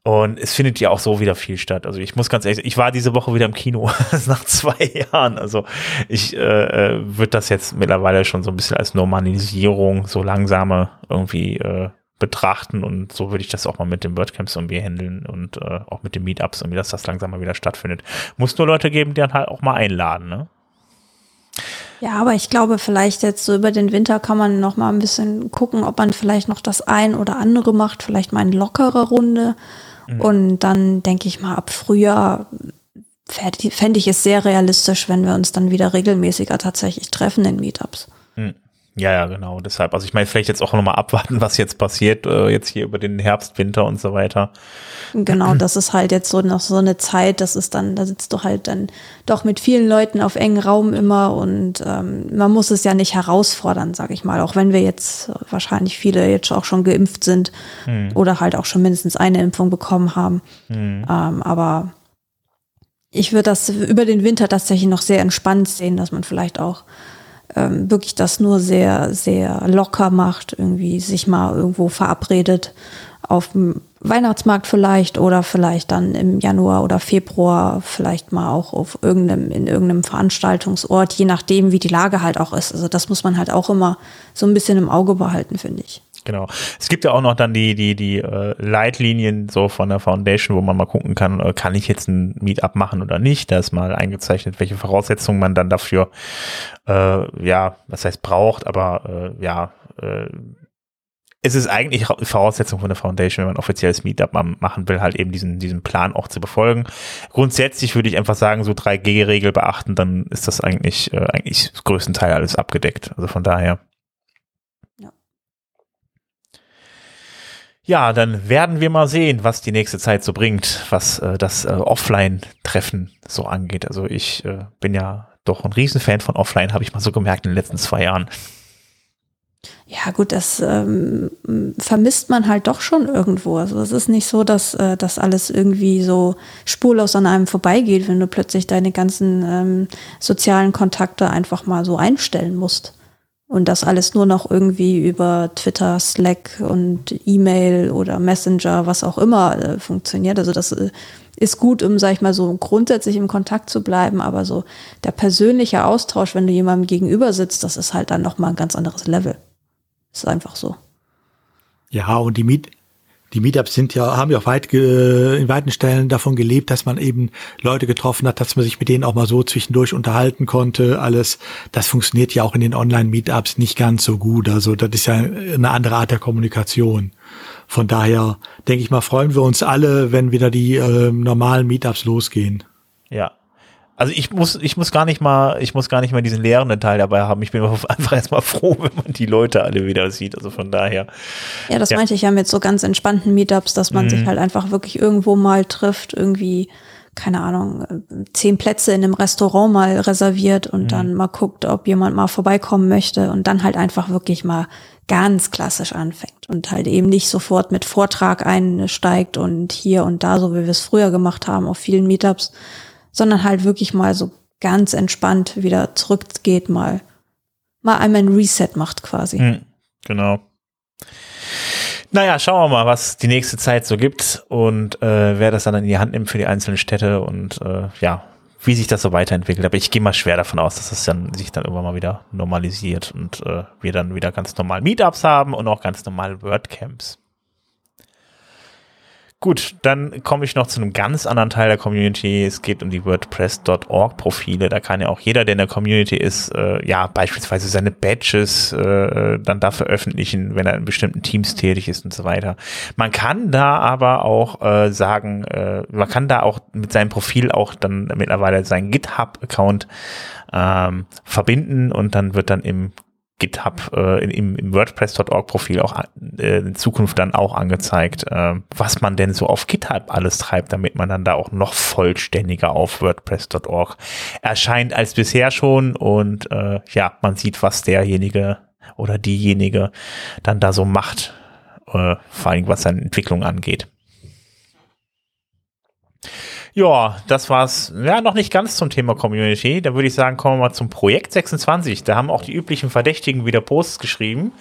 Und es findet ja auch so wieder viel statt. Also ich muss ganz ehrlich, ich war diese Woche wieder im Kino (laughs) nach zwei Jahren. Also ich äh, äh würde das jetzt mittlerweile schon so ein bisschen als Normalisierung, so langsame irgendwie äh, betrachten und so würde ich das auch mal mit den WordCamps irgendwie handeln und äh, auch mit den Meetups irgendwie, dass das langsam mal wieder stattfindet. Muss nur Leute geben, die dann halt auch mal einladen, ne? Ja, aber ich glaube, vielleicht jetzt so über den Winter kann man noch mal ein bisschen gucken, ob man vielleicht noch das ein oder andere macht, vielleicht mal eine lockere Runde. Mhm. Und dann denke ich mal, ab Frühjahr fände ich es sehr realistisch, wenn wir uns dann wieder regelmäßiger tatsächlich treffen in Meetups. Mhm. Ja, ja, genau. Deshalb, also ich meine, vielleicht jetzt auch nochmal abwarten, (laughs) was jetzt passiert, äh, jetzt hier über den Herbst, Winter und so weiter. Genau, (clears throat) das ist halt jetzt so noch so eine Zeit, das ist dann, da sitzt du halt dann doch mit vielen Leuten auf engen Raum immer und ähm, man muss es ja nicht herausfordern, sag ich mal, auch wenn wir jetzt wahrscheinlich viele jetzt auch schon geimpft sind hm. oder halt auch schon mindestens eine Impfung bekommen haben. Hm. Ähm, aber ich würde das über den Winter tatsächlich noch sehr entspannt sehen, dass man vielleicht auch ähm, wirklich das nur sehr, sehr locker macht, irgendwie sich mal irgendwo verabredet auf dem Weihnachtsmarkt vielleicht oder vielleicht dann im Januar oder Februar vielleicht mal auch auf irgendeinem, in irgendeinem Veranstaltungsort, je nachdem, wie die Lage halt auch ist. Also das muss man halt auch immer so ein bisschen im Auge behalten, finde ich. Genau. Es gibt ja auch noch dann die, die, die äh, Leitlinien so von der Foundation, wo man mal gucken kann, äh, kann ich jetzt ein Meetup machen oder nicht. Da ist mal eingezeichnet, welche Voraussetzungen man dann dafür, äh, ja, was heißt braucht, aber äh, ja, äh, es ist eigentlich Voraussetzung von der Foundation, wenn man offizielles Meetup machen will, halt eben diesen, diesen Plan auch zu befolgen. Grundsätzlich würde ich einfach sagen, so 3G-Regel beachten, dann ist das eigentlich, äh, eigentlich größtenteils alles abgedeckt. Also von daher. Ja, dann werden wir mal sehen, was die nächste Zeit so bringt, was äh, das äh, Offline-Treffen so angeht. Also ich äh, bin ja doch ein Riesenfan von Offline, habe ich mal so gemerkt in den letzten zwei Jahren. Ja, gut, das ähm, vermisst man halt doch schon irgendwo. Also es ist nicht so, dass äh, das alles irgendwie so spurlos an einem vorbeigeht, wenn du plötzlich deine ganzen ähm, sozialen Kontakte einfach mal so einstellen musst und das alles nur noch irgendwie über Twitter, Slack und E-Mail oder Messenger, was auch immer äh, funktioniert. Also das äh, ist gut, um, sag ich mal, so grundsätzlich im Kontakt zu bleiben, aber so der persönliche Austausch, wenn du jemandem gegenüber sitzt, das ist halt dann nochmal ein ganz anderes Level. Ist einfach so. Ja, und die Miet, die Meetups sind ja, haben ja auch weit, in weiten Stellen davon gelebt, dass man eben Leute getroffen hat, dass man sich mit denen auch mal so zwischendurch unterhalten konnte. Alles, das funktioniert ja auch in den Online-Meetups nicht ganz so gut. Also das ist ja eine andere Art der Kommunikation. Von daher denke ich mal, freuen wir uns alle, wenn wieder die äh, normalen Meetups losgehen. Ja, also ich muss, ich muss gar nicht mal, ich muss gar nicht mal diesen lehrenden Teil dabei haben. Ich bin (laughs) einfach erstmal froh, wenn man die Leute alle wieder sieht. Also von daher. Ja, das ja. meinte ich ja mit so ganz entspannten Meetups, dass man mhm. sich halt einfach wirklich irgendwo mal trifft, irgendwie, keine Ahnung, zehn Plätze in einem Restaurant mal reserviert und mhm. dann mal guckt, ob jemand mal vorbeikommen möchte und dann halt einfach wirklich mal ganz klassisch anfängt und halt eben nicht sofort mit Vortrag einsteigt und hier und da, so wie wir es früher gemacht haben auf vielen Meetups, sondern halt wirklich mal so ganz entspannt wieder zurückgeht, mal, mal einmal ein Reset macht quasi. Hm, genau. Naja, schauen wir mal, was die nächste Zeit so gibt und äh, wer das dann in die Hand nimmt für die einzelnen Städte und äh, ja, wie sich das so weiterentwickelt. Aber ich gehe mal schwer davon aus, dass das dann sich dann irgendwann mal wieder normalisiert und äh, wir dann wieder ganz normal Meetups haben und auch ganz normal WordCamps. Gut, dann komme ich noch zu einem ganz anderen Teil der Community. Es geht um die WordPress.org Profile. Da kann ja auch jeder, der in der Community ist, äh, ja beispielsweise seine Badges äh, dann da veröffentlichen, wenn er in bestimmten Teams tätig ist und so weiter. Man kann da aber auch äh, sagen, äh, man kann da auch mit seinem Profil auch dann mittlerweile seinen GitHub-Account ähm, und dann wird dann im GitHub äh, im, im WordPress.org-Profil auch äh, in Zukunft dann auch angezeigt, äh, was man denn so auf GitHub alles treibt, damit man dann da auch noch vollständiger auf WordPress.org erscheint als bisher schon und äh, ja, man sieht, was derjenige oder diejenige dann da so macht, äh, vor allem was seine Entwicklung angeht. Ja, das war's. Ja, noch nicht ganz zum Thema Community. Da würde ich sagen, kommen wir mal zum Projekt 26. Da haben auch die üblichen Verdächtigen wieder Posts geschrieben.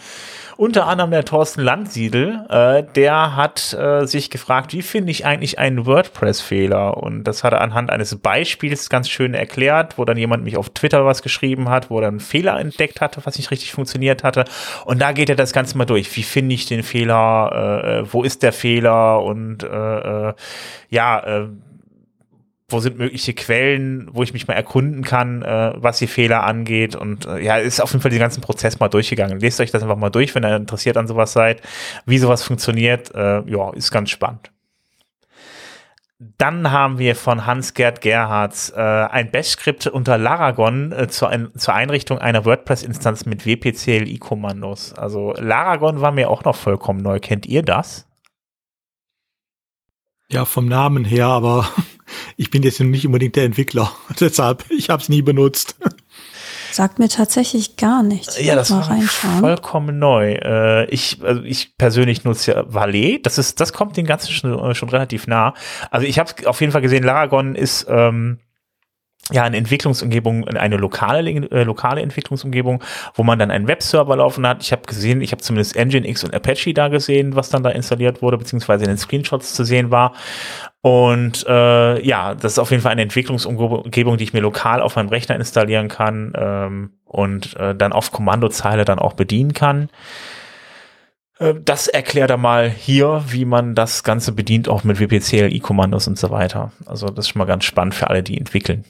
Unter anderem der Thorsten Landsiedel, äh, der hat äh, sich gefragt, wie finde ich eigentlich einen WordPress-Fehler? Und das hat er anhand eines Beispiels ganz schön erklärt, wo dann jemand mich auf Twitter was geschrieben hat, wo er einen Fehler entdeckt hatte, was nicht richtig funktioniert hatte. Und da geht er das Ganze mal durch. Wie finde ich den Fehler? Äh, äh wo ist der Fehler? Und äh, äh ja, äh, wo sind mögliche Quellen, wo ich mich mal erkunden kann, äh, was die Fehler angeht. Und äh, ja, ist auf jeden Fall den ganzen Prozess mal durchgegangen. Lest euch das einfach mal durch, wenn ihr interessiert an sowas seid, wie sowas funktioniert. Äh, ja, ist ganz spannend. Dann haben wir von Hans-Gerd Gerhards äh, ein Bash-Skript unter Laragon äh, zur, ein, zur Einrichtung einer WordPress-Instanz mit WPCLI-Kommandos. Also Laragon war mir auch noch vollkommen neu. Kennt ihr das? Ja, vom Namen her, aber ich bin jetzt nicht unbedingt der Entwickler. (laughs) Deshalb, ich habe es nie benutzt. Sagt mir tatsächlich gar nichts. Ja, das war vollkommen neu. Äh, ich, also ich persönlich nutze ja Valet. Das ist, das kommt den ganzen schon, äh, schon relativ nah. Also ich habe auf jeden Fall gesehen, Laragon ist ähm, ja eine Entwicklungsumgebung, eine lokale äh, lokale Entwicklungsumgebung, wo man dann einen Webserver laufen hat. Ich habe gesehen, ich habe zumindest Nginx und Apache da gesehen, was dann da installiert wurde, beziehungsweise in den Screenshots zu sehen war. Und äh, ja, das ist auf jeden Fall eine Entwicklungsumgebung, die ich mir lokal auf meinem Rechner installieren kann ähm, und äh, dann auf Kommandozeile dann auch bedienen kann. Äh, das erklärt er mal hier, wie man das Ganze bedient, auch mit WPCLI-Kommandos und so weiter. Also das ist schon mal ganz spannend für alle, die entwickeln.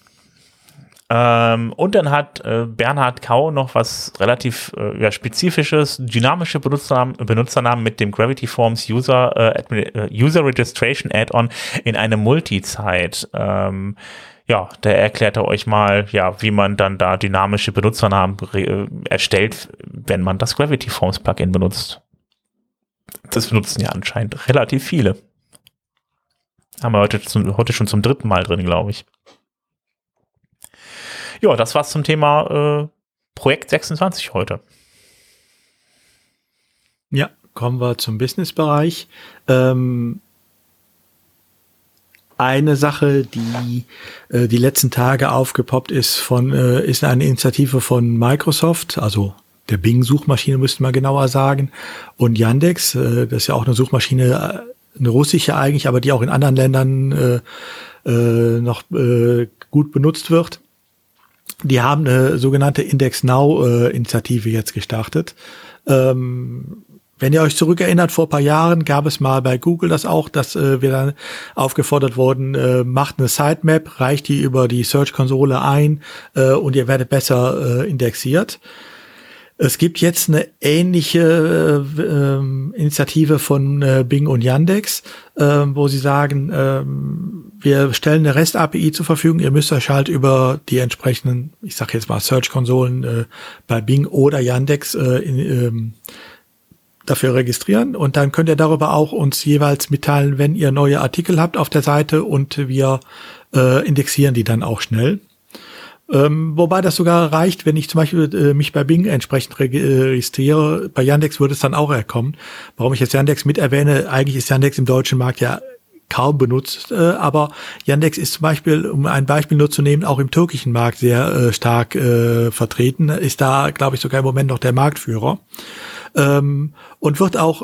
Ähm, und dann hat äh, Bernhard Kau noch was relativ äh, ja, spezifisches, dynamische Benutzernamen, Benutzernamen mit dem Gravity Forms User, äh, äh User Registration Add-on in eine Multi-Zeit. Ähm, ja, da erklärt er euch mal, ja, wie man dann da dynamische Benutzernamen äh, erstellt, wenn man das Gravity Forms Plugin benutzt. Das benutzen ja anscheinend relativ viele. Haben wir heute, zum, heute schon zum dritten Mal drin, glaube ich. Ja, das war's zum Thema äh, Projekt 26 heute. Ja, kommen wir zum Businessbereich. Ähm, eine Sache, die äh, die letzten Tage aufgepoppt ist, von äh, ist eine Initiative von Microsoft, also der Bing-Suchmaschine müsste man genauer sagen, und Yandex, äh, das ist ja auch eine Suchmaschine, äh, eine russische eigentlich, aber die auch in anderen Ländern äh, äh, noch äh, gut benutzt wird. Die haben eine sogenannte Index Now äh, Initiative jetzt gestartet. Ähm, wenn ihr euch zurückerinnert, vor paar Jahren gab es mal bei Google das auch, dass äh, wir dann aufgefordert wurden, äh, macht eine Sitemap, reicht die über die Search-Konsole ein äh, und ihr werdet besser äh, indexiert. Es gibt jetzt eine ähnliche äh, äh, Initiative von äh, Bing und Yandex, äh, wo sie sagen, äh, wir stellen eine REST-API zur Verfügung, ihr müsst euch halt über die entsprechenden, ich sage jetzt mal Search-Konsolen äh, bei Bing oder Yandex äh, in, ähm, dafür registrieren und dann könnt ihr darüber auch uns jeweils mitteilen, wenn ihr neue Artikel habt auf der Seite und wir äh, indexieren die dann auch schnell. Ähm, wobei das sogar reicht, wenn ich zum Beispiel äh, mich bei Bing entsprechend registriere. Bei Yandex würde es dann auch erkommen. Warum ich jetzt Yandex mit erwähne, eigentlich ist Yandex im deutschen Markt ja kaum benutzt, äh, aber Yandex ist zum Beispiel, um ein Beispiel nur zu nehmen, auch im türkischen Markt sehr äh, stark äh, vertreten, ist da, glaube ich, sogar im Moment noch der Marktführer ähm, und wird auch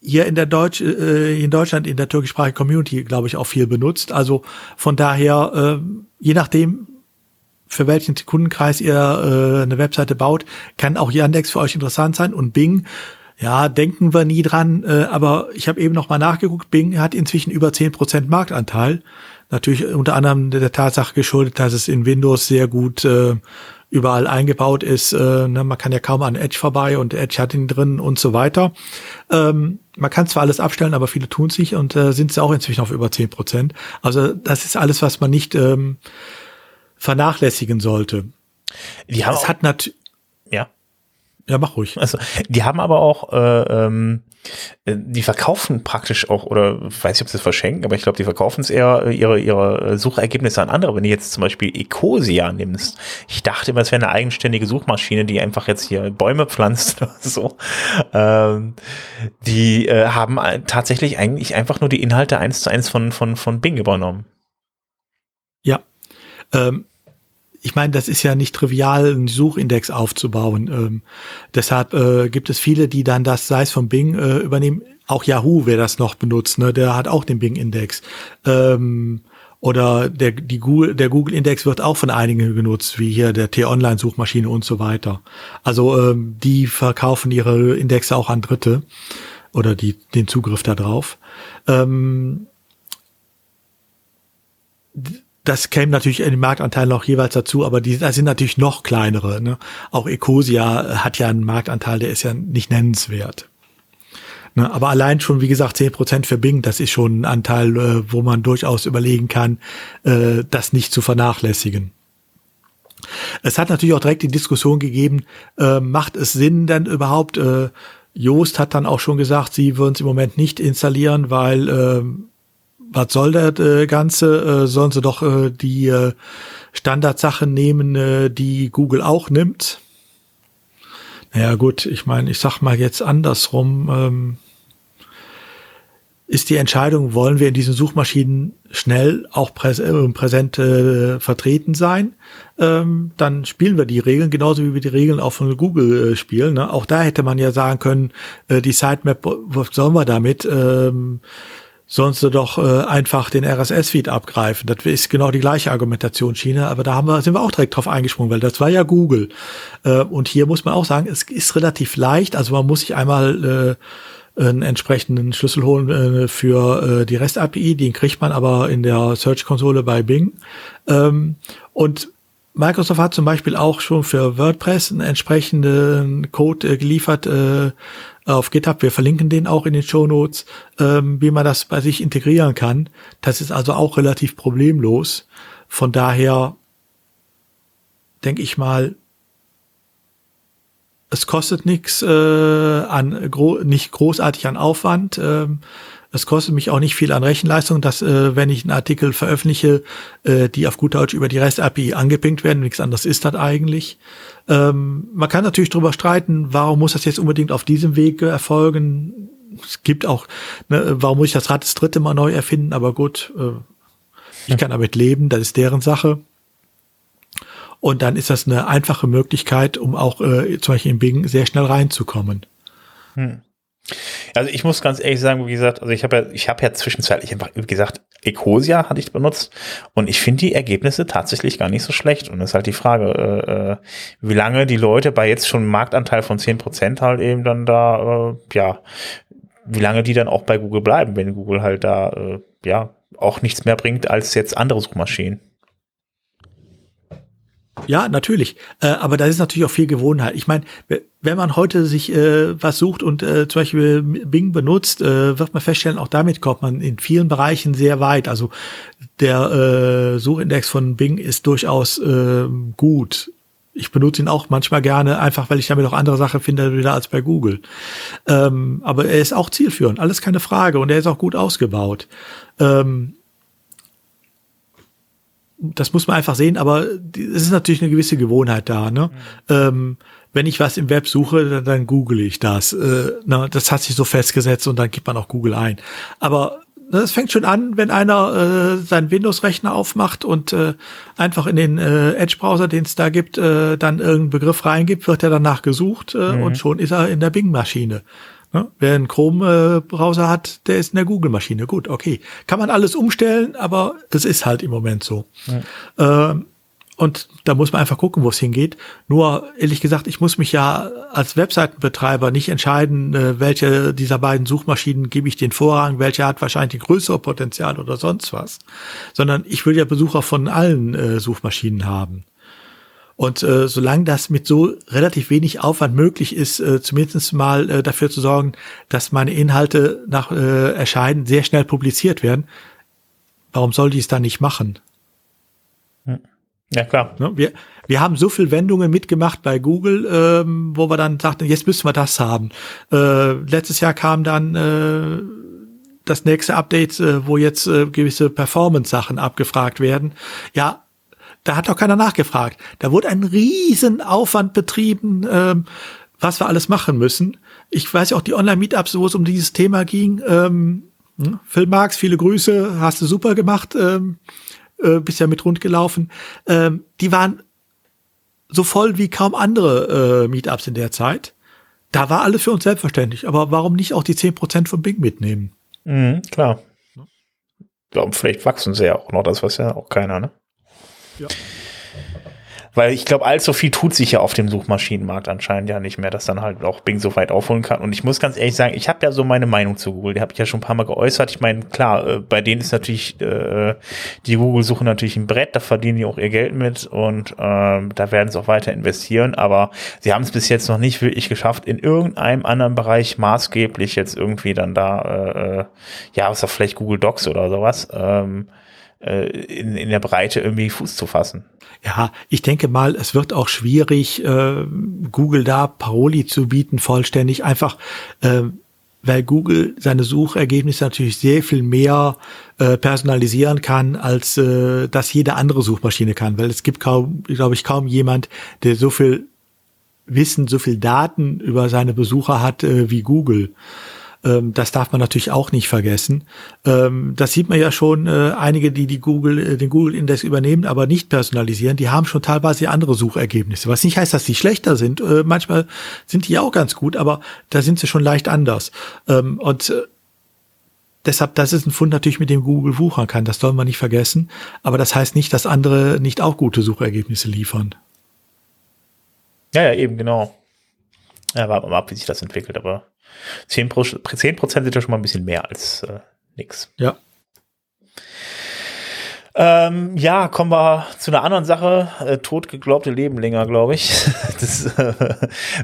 hier in der Deutsch, äh, in Deutschland in der türkischsprachigen Community, glaube ich, auch viel benutzt. Also von daher, äh, je nachdem, für welchen Kundenkreis ihr äh, eine Webseite baut, kann auch Yandex für euch interessant sein und Bing. Ja, denken wir nie dran, äh, aber ich habe eben noch mal nachgeguckt, Bing hat inzwischen über zehn Prozent Marktanteil. Natürlich unter anderem der Tatsache geschuldet, dass es in Windows sehr gut äh, überall eingebaut ist. Äh, ne, man kann ja kaum an Edge vorbei und Edge hat ihn drin und so weiter. Ähm, man kann zwar alles abstellen, aber viele tun sich und äh, sind sie auch inzwischen auf über zehn Prozent. Also das ist alles, was man nicht ähm, vernachlässigen sollte. Die haben es hat natürlich ja ja, mach ruhig. Also, die haben aber auch, äh, ähm, äh, die verkaufen praktisch auch, oder weiß nicht, ob sie es verschenken, aber ich glaube, die verkaufen es eher äh, ihre, ihre Suchergebnisse an andere. Wenn du jetzt zum Beispiel Ecosia nimmst, ich dachte immer, es wäre eine eigenständige Suchmaschine, die einfach jetzt hier Bäume pflanzt (laughs) oder so. Ähm, die äh, haben tatsächlich eigentlich einfach nur die Inhalte eins zu eins von, von, von Bing übernommen. Ja. Ähm, ich meine, das ist ja nicht trivial, einen Suchindex aufzubauen. Ähm, deshalb äh, gibt es viele, die dann das, sei es vom Bing, äh, übernehmen. Auch Yahoo, wer das noch benutzt, ne, der hat auch den Bing-Index. Ähm, oder der, Google, der Google-Index wird auch von einigen genutzt, wie hier der T-Online-Suchmaschine und so weiter. Also ähm, die verkaufen ihre Indexe auch an Dritte oder die, den Zugriff darauf. Ähm, das käme natürlich in den Marktanteilen auch jeweils dazu, aber die das sind natürlich noch kleinere. Ne? Auch Ecosia hat ja einen Marktanteil, der ist ja nicht nennenswert. Ne? Aber allein schon, wie gesagt, zehn Prozent für Bing, das ist schon ein Anteil, äh, wo man durchaus überlegen kann, äh, das nicht zu vernachlässigen. Es hat natürlich auch direkt die Diskussion gegeben, äh, macht es Sinn denn überhaupt, äh, Joost hat dann auch schon gesagt, sie würden es im Moment nicht installieren, weil äh, was soll das äh, Ganze? Äh, sollen sie doch äh, die Standardsachen nehmen, die Google auch nimmt? Naja gut, ich meine, ich sag mal jetzt andersrum. Ähm, ist die Entscheidung, wollen wir in diesen Suchmaschinen schnell auch präs äh, präsent äh, vertreten sein, ähm, dann spielen wir die Regeln, genauso wie wir die Regeln auch von Google äh, spielen. Ne? Auch da hätte man ja sagen können, äh, die Sitemap, was sollen wir damit? Ähm, sonst doch äh, einfach den RSS-Feed abgreifen. Das ist genau die gleiche Argumentationsschiene, aber da haben wir, sind wir auch direkt drauf eingesprungen, weil das war ja Google. Äh, und hier muss man auch sagen, es ist relativ leicht, also man muss sich einmal äh, einen entsprechenden Schlüssel holen äh, für äh, die REST-API, den kriegt man aber in der Search-Konsole bei Bing. Ähm, und Microsoft hat zum Beispiel auch schon für WordPress einen entsprechenden Code äh, geliefert, äh, auf GitHub. Wir verlinken den auch in den Show Notes, ähm, wie man das bei sich integrieren kann. Das ist also auch relativ problemlos. Von daher denke ich mal, es kostet nichts äh, an gro nicht großartig an Aufwand. Ähm, es kostet mich auch nicht viel an Rechenleistung, dass äh, wenn ich einen Artikel veröffentliche, äh, die auf gut Deutsch über die REST-API angepinkt werden. Nichts anderes ist das eigentlich. Ähm, man kann natürlich darüber streiten, warum muss das jetzt unbedingt auf diesem Weg erfolgen. Es gibt auch, ne, warum muss ich das Rad das dritte Mal neu erfinden, aber gut, äh, ich kann damit leben, das ist deren Sache. Und dann ist das eine einfache Möglichkeit, um auch äh, zum Beispiel in Bing sehr schnell reinzukommen. Hm. Also ich muss ganz ehrlich sagen, wie gesagt, also ich habe ja, ich habe ja zwischenzeitlich einfach, wie gesagt, Ecosia hatte ich benutzt und ich finde die Ergebnisse tatsächlich gar nicht so schlecht. Und es ist halt die Frage, äh, äh, wie lange die Leute bei jetzt schon einem Marktanteil von zehn Prozent halt eben dann da, äh, ja, wie lange die dann auch bei Google bleiben, wenn Google halt da, äh, ja, auch nichts mehr bringt als jetzt andere Suchmaschinen. Ja, natürlich. Äh, aber da ist natürlich auch viel Gewohnheit. Ich meine, wenn man heute sich äh, was sucht und äh, zum Beispiel Bing benutzt, äh, wird man feststellen, auch damit kommt man in vielen Bereichen sehr weit. Also der äh, Suchindex von Bing ist durchaus äh, gut. Ich benutze ihn auch manchmal gerne, einfach weil ich damit auch andere Sachen finde wieder als bei Google. Ähm, aber er ist auch zielführend, alles keine Frage. Und er ist auch gut ausgebaut. Ähm, das muss man einfach sehen, aber es ist natürlich eine gewisse Gewohnheit da. Ne? Mhm. Ähm, wenn ich was im Web suche, dann, dann google ich das. Äh, na, das hat sich so festgesetzt und dann gibt man auch Google ein. Aber es fängt schon an, wenn einer äh, seinen Windows-Rechner aufmacht und äh, einfach in den äh, Edge-Browser, den es da gibt, äh, dann irgendeinen Begriff reingibt, wird er danach gesucht äh, mhm. und schon ist er in der Bing-Maschine. Ne? Wer einen Chrome-Browser hat, der ist in der Google-Maschine. Gut, okay. Kann man alles umstellen, aber das ist halt im Moment so. Ja. Ähm, und da muss man einfach gucken, wo es hingeht. Nur, ehrlich gesagt, ich muss mich ja als Webseitenbetreiber nicht entscheiden, äh, welche dieser beiden Suchmaschinen gebe ich den Vorrang, welche hat wahrscheinlich ein größere Potenzial oder sonst was. Sondern ich will ja Besucher von allen äh, Suchmaschinen haben. Und äh, solange das mit so relativ wenig Aufwand möglich ist, äh, zumindest mal äh, dafür zu sorgen, dass meine Inhalte nach äh, Erscheinen sehr schnell publiziert werden, warum soll die es dann nicht machen? Ja, klar. Ne, wir, wir haben so viel Wendungen mitgemacht bei Google, ähm, wo wir dann sagten, jetzt müssen wir das haben. Äh, letztes Jahr kam dann äh, das nächste Update, äh, wo jetzt äh, gewisse Performance-Sachen abgefragt werden. Ja, da hat doch keiner nachgefragt. Da wurde ein riesen Aufwand betrieben, ähm, was wir alles machen müssen. Ich weiß ja auch die Online-Meetups, wo es um dieses Thema ging. Ähm, hm, Phil Marx, viele Grüße, hast du super gemacht, ähm, äh, bist ja mit rund gelaufen. Ähm, die waren so voll wie kaum andere äh, Meetups in der Zeit. Da war alles für uns selbstverständlich. Aber warum nicht auch die zehn Prozent von Bing mitnehmen? Mhm, klar. Ich glaube, vielleicht wachsen sie ja auch noch, das weiß ja auch keiner, ne? Ja. Weil ich glaube, allzu viel tut sich ja auf dem Suchmaschinenmarkt anscheinend ja nicht mehr, dass dann halt auch Bing so weit aufholen kann. Und ich muss ganz ehrlich sagen, ich habe ja so meine Meinung zu Google, die habe ich ja schon ein paar Mal geäußert. Ich meine, klar, äh, bei denen ist natürlich äh, die Google-Suche natürlich ein Brett, da verdienen die auch ihr Geld mit und äh, da werden sie auch weiter investieren. Aber sie haben es bis jetzt noch nicht wirklich geschafft, in irgendeinem anderen Bereich maßgeblich jetzt irgendwie dann da, äh, äh ja, außer vielleicht Google Docs oder sowas, ähm, äh, in, in der Breite irgendwie Fuß zu fassen. Ja, ich denke mal, es wird auch schwierig, äh, Google da Paroli zu bieten, vollständig, einfach äh, weil Google seine Suchergebnisse natürlich sehr viel mehr äh, personalisieren kann, als äh, das jede andere Suchmaschine kann. Weil es gibt kaum, glaube ich, kaum jemand, der so viel Wissen, so viel Daten über seine Besucher hat äh, wie Google. Ähm, das darf man natürlich auch nicht vergessen. Ähm, das sieht man ja schon, äh, einige, die, die Google, äh, den Google-Index übernehmen, aber nicht personalisieren, die haben schon teilweise andere Suchergebnisse. Was nicht heißt, dass sie schlechter sind. Äh, manchmal sind die auch ganz gut, aber da sind sie schon leicht anders. Ähm, und äh, deshalb, das ist ein Fund natürlich, mit dem Google wuchern kann. Das soll man nicht vergessen. Aber das heißt nicht, dass andere nicht auch gute Suchergebnisse liefern. Ja, ja, eben, genau. Ja, warten wir mal ab, wie sich das entwickelt, aber 10 Prozent sind ja schon mal ein bisschen mehr als äh, nix. Ja. Ähm, ja, kommen wir zu einer anderen Sache. Äh, totgeglaubte Leben länger, glaube ich. (laughs) das äh,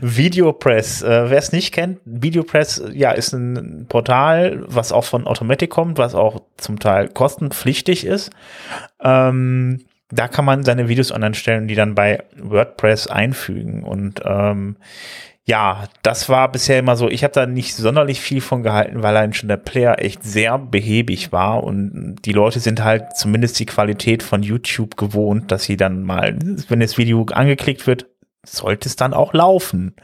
Videopress. Äh, Wer es nicht kennt, Videopress, ja, ist ein Portal, was auch von Automatic kommt, was auch zum Teil kostenpflichtig ist. Ähm, da kann man seine Videos online stellen, die dann bei WordPress einfügen. Und ähm, ja, das war bisher immer so. Ich habe da nicht sonderlich viel von gehalten, weil allein schon der Player echt sehr behäbig war und die Leute sind halt zumindest die Qualität von YouTube gewohnt, dass sie dann mal, wenn das Video angeklickt wird, sollte es dann auch laufen.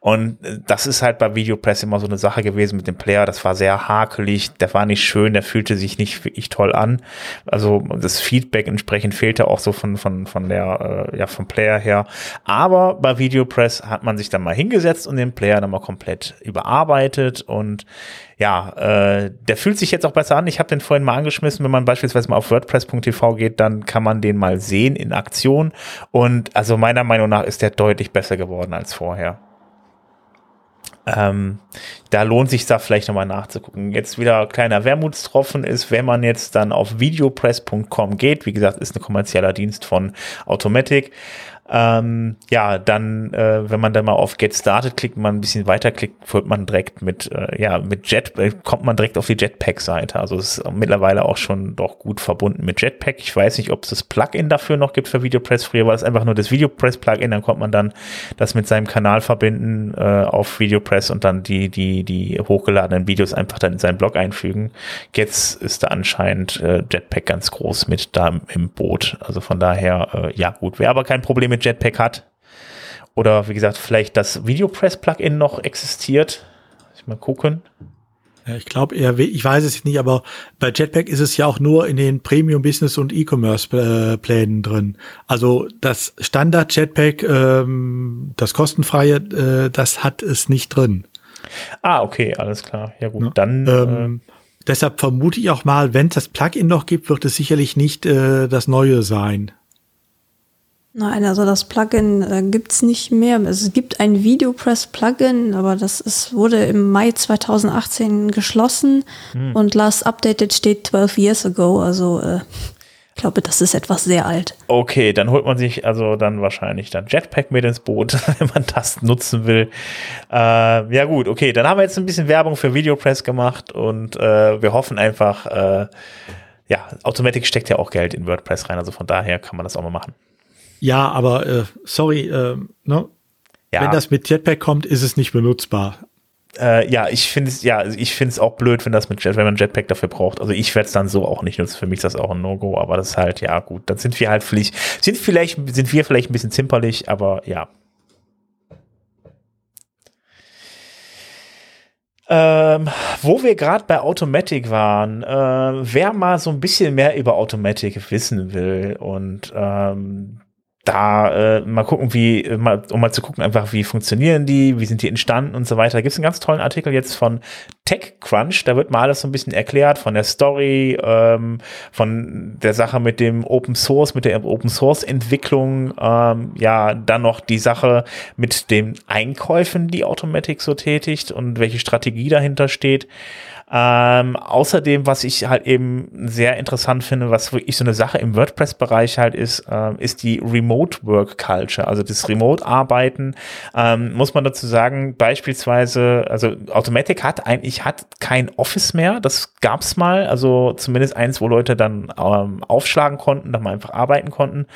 Und äh, das ist halt bei Videopress immer so eine Sache gewesen mit dem Player. Das war sehr hakelig, der war nicht schön, der fühlte sich nicht wirklich toll an. Also das Feedback entsprechend fehlte auch so von, von, von der, äh, ja, vom Player her. Aber bei Videopress hat man sich dann mal hingesetzt und den Player dann mal komplett überarbeitet und ja, äh, der fühlt sich jetzt auch besser an. Ich habe den vorhin mal angeschmissen. Wenn man beispielsweise mal auf WordPress.tv geht, dann kann man den mal sehen in Aktion. Und also meiner Meinung nach ist der deutlich besser geworden als vorher. Ähm, da lohnt sich da vielleicht nochmal nachzugucken. Jetzt wieder kleiner Wermutstropfen ist, wenn man jetzt dann auf videopress.com geht, wie gesagt, ist ein kommerzieller Dienst von Automatic, ähm, ja, dann, äh, wenn man dann mal auf Get Started klickt, man ein bisschen weiterklickt, wird man direkt mit, äh, ja, mit Jet, äh, kommt man direkt auf die Jetpack-Seite. Also es ist mittlerweile auch schon doch gut verbunden mit Jetpack. Ich weiß nicht, ob es das Plugin dafür noch gibt für VideoPress. Früher war es einfach nur das VideoPress-Plugin, dann kommt man dann das mit seinem Kanal verbinden äh, auf VideoPress und dann die, die, die hochgeladenen Videos einfach dann in seinen Blog einfügen. Jetzt ist da anscheinend äh, Jetpack ganz groß mit da im Boot. Also von daher, äh, ja gut, wäre aber kein Problem mit Jetpack hat. Oder wie gesagt, vielleicht das VideoPress-Plugin noch existiert. Ich mal gucken. Ich glaube eher, ich weiß es nicht, aber bei Jetpack ist es ja auch nur in den Premium Business und E-Commerce-Plänen drin. Also das Standard Jetpack, ähm, das kostenfreie, äh, das hat es nicht drin. Ah, okay, alles klar. Ja gut, ja, dann. Ähm, äh, deshalb vermute ich auch mal, wenn es das Plugin noch gibt, wird es sicherlich nicht äh, das neue sein. Nein, also das Plugin äh, gibt's nicht mehr. Es gibt ein VideoPress-Plugin, aber das ist, wurde im Mai 2018 geschlossen hm. und last updated steht 12 years ago. Also äh, ich glaube, das ist etwas sehr alt. Okay, dann holt man sich also dann wahrscheinlich dann Jetpack mit ins Boot, (laughs) wenn man das nutzen will. Äh, ja gut, okay, dann haben wir jetzt ein bisschen Werbung für VideoPress gemacht und äh, wir hoffen einfach, äh, ja, Automatic steckt ja auch Geld in WordPress rein, also von daher kann man das auch mal machen. Ja, aber äh, sorry, äh, ne? Ja. Wenn das mit Jetpack kommt, ist es nicht benutzbar. Äh, ja, ich finde es ja, ich finde es auch blöd, wenn das mit Jet, wenn man Jetpack dafür braucht. Also ich werde es dann so auch nicht nutzen. Für mich ist das auch ein No-Go, aber das ist halt ja gut. Dann sind wir halt vielleicht sind vielleicht sind wir vielleicht ein bisschen zimperlich, aber ja. Ähm, wo wir gerade bei Automatic waren, äh, wer mal so ein bisschen mehr über Automatic wissen will und ähm, da äh, mal gucken, wie, mal, um mal zu gucken, einfach, wie funktionieren die, wie sind die entstanden und so weiter. Da gibt es einen ganz tollen Artikel jetzt von TechCrunch, da wird mal alles so ein bisschen erklärt von der Story, ähm, von der Sache mit dem Open Source, mit der Open Source Entwicklung, ähm, ja, dann noch die Sache mit den Einkäufen, die Automatic so tätigt und welche Strategie dahinter steht. Ähm, außerdem, was ich halt eben sehr interessant finde, was wirklich so eine Sache im WordPress-Bereich halt ist, äh, ist die Remote Work Culture, also das Remote-Arbeiten. Ähm, muss man dazu sagen, beispielsweise, also Automatic hat eigentlich hat kein Office mehr, das gab's mal, also zumindest eins, wo Leute dann ähm, aufschlagen konnten, dann mal einfach arbeiten konnten.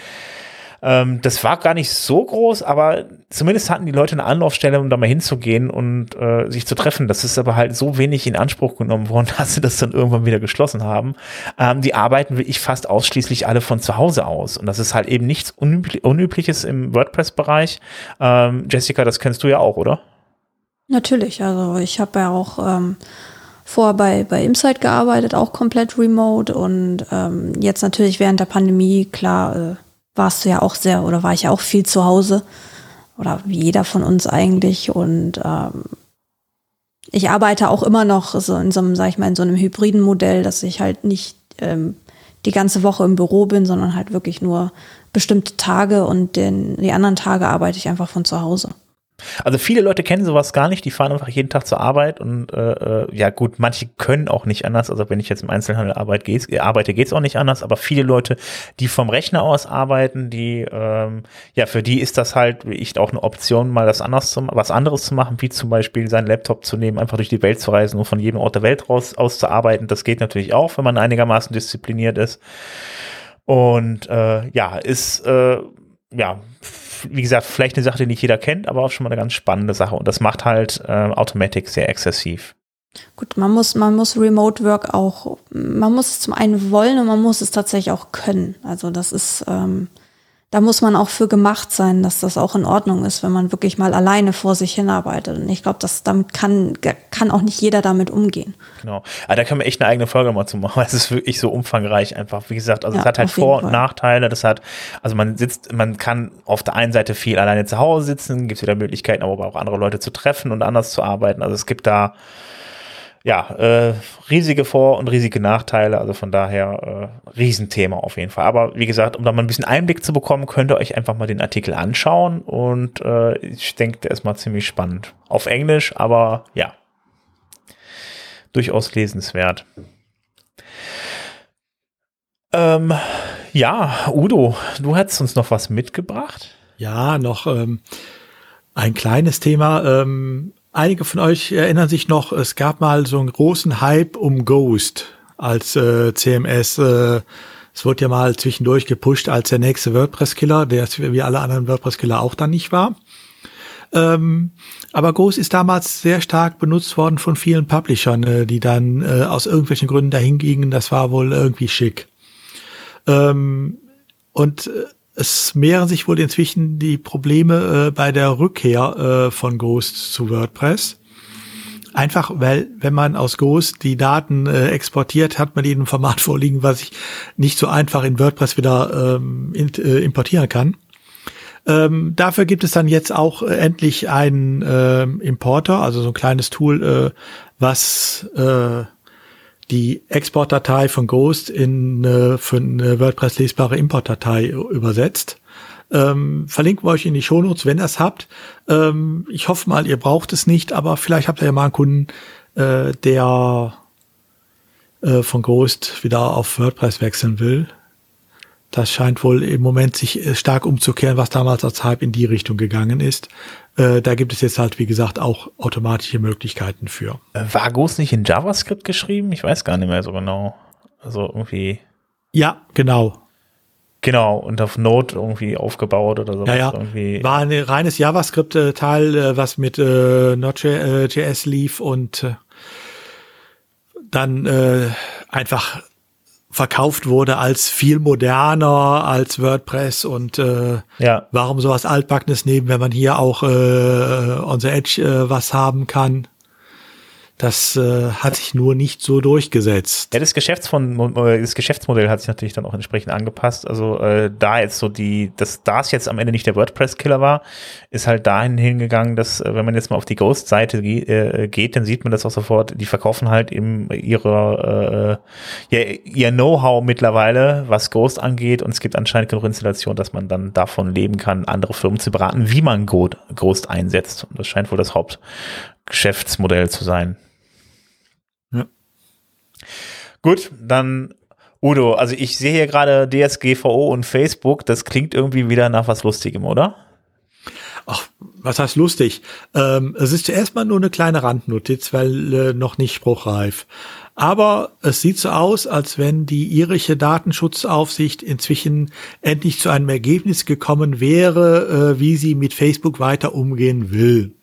Ähm, das war gar nicht so groß, aber zumindest hatten die Leute eine Anlaufstelle, um da mal hinzugehen und äh, sich zu treffen. Das ist aber halt so wenig in Anspruch genommen worden, (laughs) dass sie das dann irgendwann wieder geschlossen haben. Ähm, die arbeiten wirklich fast ausschließlich alle von zu Hause aus. Und das ist halt eben nichts Unübli Unübliches im WordPress-Bereich. Ähm, Jessica, das kennst du ja auch, oder? Natürlich, also ich habe ja auch ähm, vorher bei, bei Insight gearbeitet, auch komplett remote und ähm, jetzt natürlich während der Pandemie, klar, äh, warst du ja auch sehr oder war ich ja auch viel zu Hause oder wie jeder von uns eigentlich und ähm, ich arbeite auch immer noch so in so einem, sag ich mal, in so einem hybriden Modell, dass ich halt nicht ähm, die ganze Woche im Büro bin, sondern halt wirklich nur bestimmte Tage und den, die anderen Tage arbeite ich einfach von zu Hause. Also viele Leute kennen sowas gar nicht, die fahren einfach jeden Tag zur Arbeit und äh, äh ja gut, manche können auch nicht anders. Also wenn ich jetzt im Einzelhandel arbeite, geht's, äh, arbeite, geht's auch nicht anders, aber viele Leute, die vom Rechner aus arbeiten, die ähm, ja für die ist das halt ich auch eine Option, mal das anders zu, was anderes zu machen, wie zum Beispiel seinen Laptop zu nehmen, einfach durch die Welt zu reisen und von jedem Ort der Welt raus aus zu arbeiten. Das geht natürlich auch, wenn man einigermaßen diszipliniert ist. Und äh, ja, ist äh, ja wie gesagt, vielleicht eine Sache, die nicht jeder kennt, aber auch schon mal eine ganz spannende Sache. Und das macht halt äh, Automatic sehr exzessiv. Gut, man muss, man muss Remote Work auch, man muss es zum einen wollen und man muss es tatsächlich auch können. Also das ist, ähm, da muss man auch für gemacht sein, dass das auch in Ordnung ist, wenn man wirklich mal alleine vor sich hinarbeitet. Und ich glaube, dass damit kann, kann auch nicht jeder damit umgehen. Genau. Aber da können wir echt eine eigene Folge mal zu machen, weil (laughs) es ist wirklich so umfangreich einfach. Wie gesagt, also ja, es hat halt Vor- und Nachteile. Das hat, also man sitzt, man kann auf der einen Seite viel alleine zu Hause sitzen, gibt es wieder Möglichkeiten, aber auch andere Leute zu treffen und anders zu arbeiten. Also es gibt da ja, äh, riesige Vor- und riesige Nachteile, also von daher äh, Riesenthema auf jeden Fall. Aber wie gesagt, um da mal ein bisschen Einblick zu bekommen, könnt ihr euch einfach mal den Artikel anschauen und äh, ich denke, der ist mal ziemlich spannend. Auf Englisch, aber ja, durchaus lesenswert. Ähm, ja, Udo, du hättest uns noch was mitgebracht? Ja, noch ähm, ein kleines Thema. Ähm, Einige von euch erinnern sich noch, es gab mal so einen großen Hype um Ghost als äh, CMS. Äh, es wurde ja mal zwischendurch gepusht als der nächste WordPress-Killer, der wie alle anderen WordPress-Killer auch dann nicht war. Ähm, aber Ghost ist damals sehr stark benutzt worden von vielen Publishern, äh, die dann äh, aus irgendwelchen Gründen dahin gingen. Das war wohl irgendwie schick. Ähm, und äh, es mehren sich wohl inzwischen die Probleme äh, bei der Rückkehr äh, von Ghost zu WordPress. Einfach, weil wenn man aus Ghost die Daten äh, exportiert, hat man die in einem Format (laughs) vorliegen, was ich nicht so einfach in WordPress wieder ähm, in, äh, importieren kann. Ähm, dafür gibt es dann jetzt auch äh, endlich einen äh, Importer, also so ein kleines Tool, äh, was äh, die Exportdatei von Ghost in äh, für eine WordPress lesbare Importdatei übersetzt. Ähm, verlinken wir euch in die Shownotes, wenn ihr es habt. Ähm, ich hoffe mal, ihr braucht es nicht, aber vielleicht habt ihr ja mal einen Kunden, äh, der äh, von Ghost wieder auf WordPress wechseln will. Das scheint wohl im Moment sich äh, stark umzukehren, was damals als Hype in die Richtung gegangen ist. Äh, da gibt es jetzt halt, wie gesagt, auch automatische Möglichkeiten für. Äh, war Ghost nicht in JavaScript geschrieben? Ich weiß gar nicht mehr so genau. Also irgendwie. Ja, genau. Genau, und auf Node irgendwie aufgebaut oder so. Ja, ja. Irgendwie. War ein reines JavaScript-Teil, was mit äh, Node.js lief und äh, dann äh, einfach verkauft wurde als viel moderner als WordPress und äh, ja. warum sowas Altbackenes nehmen, wenn man hier auch äh, on the Edge äh, was haben kann. Das äh, hat sich nur nicht so durchgesetzt. Ja, das, Geschäftsmodell, äh, das Geschäftsmodell hat sich natürlich dann auch entsprechend angepasst. Also äh, da jetzt so die, dass das jetzt am Ende nicht der WordPress-Killer war, ist halt dahin hingegangen, dass äh, wenn man jetzt mal auf die Ghost-Seite äh, geht, dann sieht man das auch sofort. Die verkaufen halt eben ihre äh, ja, ihr Know-how mittlerweile, was Ghost angeht, und es gibt anscheinend genug Installationen, dass man dann davon leben kann, andere Firmen zu beraten, wie man Ghost einsetzt. Und das scheint wohl das Hauptgeschäftsmodell zu sein. Ja. Gut, dann Udo, also ich sehe hier gerade DSGVO und Facebook, das klingt irgendwie wieder nach was Lustigem, oder? Ach, was heißt lustig? Ähm, es ist zuerst mal nur eine kleine Randnotiz, weil äh, noch nicht spruchreif. Aber es sieht so aus, als wenn die irische Datenschutzaufsicht inzwischen endlich zu einem Ergebnis gekommen wäre, äh, wie sie mit Facebook weiter umgehen will.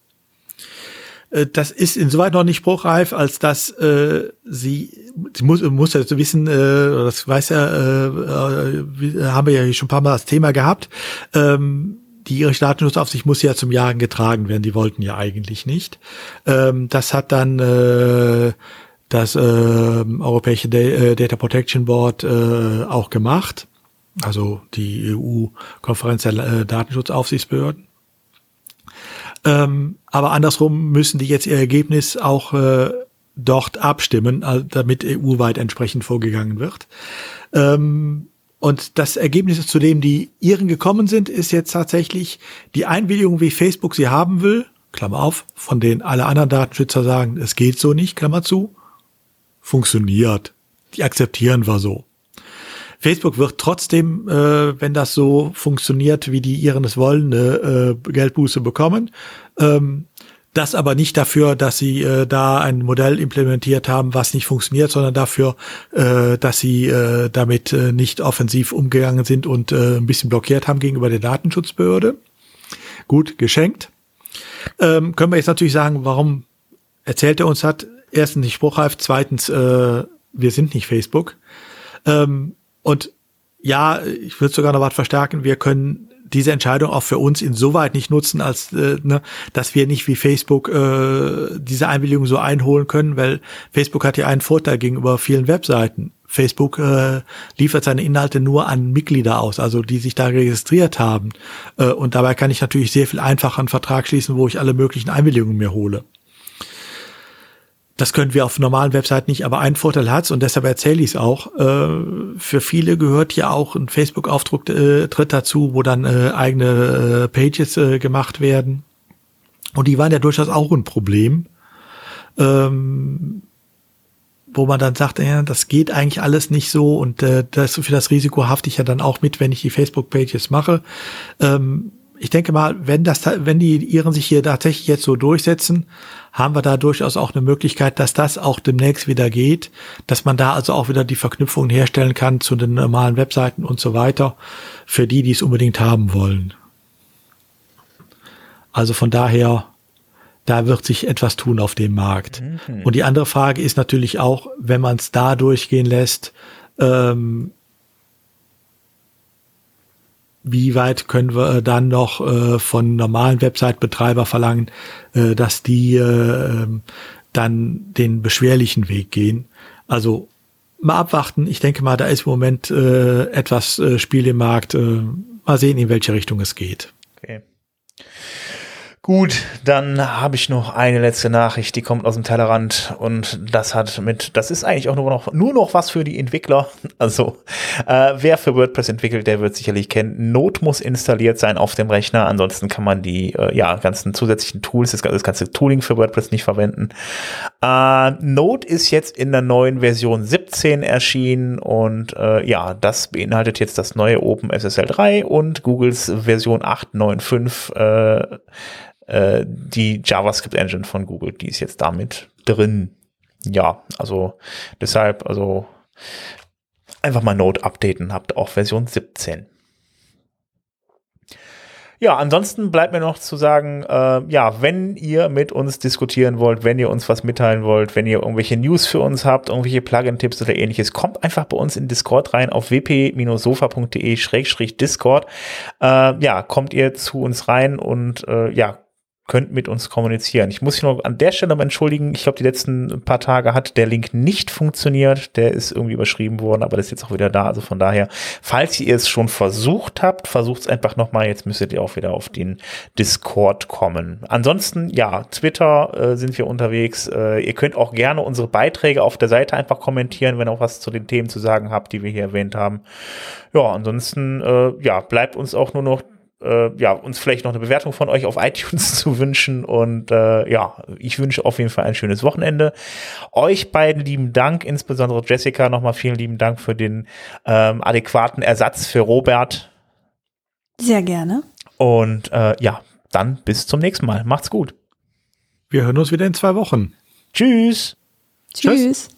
Äh, das ist insoweit noch nicht spruchreif, als dass äh, sie, sie muss, muss ja wissen, äh, das weiß ja, äh, äh, haben wir ja schon ein paar Mal das Thema gehabt, ähm, die irische Datenschutzaufsicht muss ja zum Jagen getragen werden, die wollten ja eigentlich nicht. Ähm, das hat dann äh, das äh, Europäische äh, Data Protection Board äh, auch gemacht, also die EU-Konferenz der äh, Datenschutzaufsichtsbehörden. Ähm, aber andersrum müssen die jetzt ihr Ergebnis auch äh, dort abstimmen, damit EU-weit entsprechend vorgegangen wird. Ähm, und das Ergebnis, zu dem die Iren gekommen sind, ist jetzt tatsächlich die Einwilligung, wie Facebook sie haben will, Klammer auf, von denen alle anderen Datenschützer sagen, es geht so nicht, Klammer zu, funktioniert. Die akzeptieren wir so. Facebook wird trotzdem, äh, wenn das so funktioniert, wie die ihren es wollen, eine äh, Geldbuße bekommen. Ähm, das aber nicht dafür, dass sie äh, da ein Modell implementiert haben, was nicht funktioniert, sondern dafür, äh, dass sie äh, damit äh, nicht offensiv umgegangen sind und äh, ein bisschen blockiert haben gegenüber der Datenschutzbehörde. Gut, geschenkt. Ähm, können wir jetzt natürlich sagen, warum erzählt er uns hat? Erstens nicht spruchreif, zweitens, äh, wir sind nicht Facebook. Ähm, und ja, ich würde sogar noch was verstärken. Wir können diese Entscheidung auch für uns insoweit nicht nutzen, als äh, ne, dass wir nicht wie Facebook äh, diese Einwilligung so einholen können, weil Facebook hat ja einen Vorteil gegenüber vielen Webseiten. Facebook äh, liefert seine Inhalte nur an Mitglieder aus, also die sich da registriert haben. Äh, und dabei kann ich natürlich sehr viel einfacher einen Vertrag schließen, wo ich alle möglichen Einwilligungen mir hole. Das können wir auf normalen Webseiten nicht, aber einen Vorteil hat's und deshalb erzähle ich es auch. Äh, für viele gehört ja auch ein Facebook-Aufdruck äh, tritt dazu, wo dann äh, eigene äh, Pages äh, gemacht werden. Und die waren ja durchaus auch ein Problem. Ähm, wo man dann sagt, ja, das geht eigentlich alles nicht so und äh, das, für das Risiko hafte ich ja dann auch mit, wenn ich die Facebook-Pages mache. Ähm, ich denke mal, wenn das, wenn die Iren sich hier tatsächlich jetzt so durchsetzen, haben wir da durchaus auch eine Möglichkeit, dass das auch demnächst wieder geht, dass man da also auch wieder die Verknüpfungen herstellen kann zu den normalen Webseiten und so weiter, für die, die es unbedingt haben wollen. Also von daher, da wird sich etwas tun auf dem Markt. Mhm. Und die andere Frage ist natürlich auch, wenn man es da durchgehen lässt, ähm, wie weit können wir äh, dann noch äh, von normalen Website-Betreiber verlangen, äh, dass die äh, dann den beschwerlichen Weg gehen. Also mal abwarten. Ich denke mal, da ist im Moment äh, etwas äh, Spiel im Markt. Äh, mal sehen, in welche Richtung es geht. Okay. Gut, dann habe ich noch eine letzte Nachricht, die kommt aus dem Tellerrand und das hat mit, das ist eigentlich auch nur noch, nur noch was für die Entwickler. (laughs) Also, äh, wer für WordPress entwickelt, der wird sicherlich kennen. Node muss installiert sein auf dem Rechner, ansonsten kann man die äh, ja, ganzen zusätzlichen Tools, das, das ganze Tooling für WordPress nicht verwenden. Äh, Node ist jetzt in der neuen Version 17 erschienen und äh, ja, das beinhaltet jetzt das neue OpenSSL 3 und Googles Version 8.9.5 äh, äh, die JavaScript Engine von Google, die ist jetzt damit drin. Ja, also deshalb, also einfach mal Node updaten, habt auch Version 17. Ja, ansonsten bleibt mir noch zu sagen, äh, ja, wenn ihr mit uns diskutieren wollt, wenn ihr uns was mitteilen wollt, wenn ihr irgendwelche News für uns habt, irgendwelche Plugin-Tipps oder ähnliches, kommt einfach bei uns in Discord rein auf wp-sofa.de-discord. Äh, ja, kommt ihr zu uns rein und äh, ja, könnt mit uns kommunizieren. Ich muss mich noch an der Stelle mal entschuldigen. Ich glaube, die letzten paar Tage hat der Link nicht funktioniert. Der ist irgendwie überschrieben worden, aber das ist jetzt auch wieder da. Also von daher, falls ihr es schon versucht habt, versucht es einfach nochmal. Jetzt müsstet ihr auch wieder auf den Discord kommen. Ansonsten, ja, Twitter äh, sind wir unterwegs. Äh, ihr könnt auch gerne unsere Beiträge auf der Seite einfach kommentieren, wenn ihr auch was zu den Themen zu sagen habt, die wir hier erwähnt haben. Ja, ansonsten, äh, ja, bleibt uns auch nur noch äh, ja, uns vielleicht noch eine Bewertung von euch auf (laughs) iTunes zu wünschen. Und äh, ja, ich wünsche auf jeden Fall ein schönes Wochenende. Euch beiden lieben Dank, insbesondere Jessica, nochmal vielen lieben Dank für den ähm, adäquaten Ersatz für Robert. Sehr gerne. Und äh, ja, dann bis zum nächsten Mal. Macht's gut. Wir hören uns wieder in zwei Wochen. Tschüss. Tschüss. Tschüss.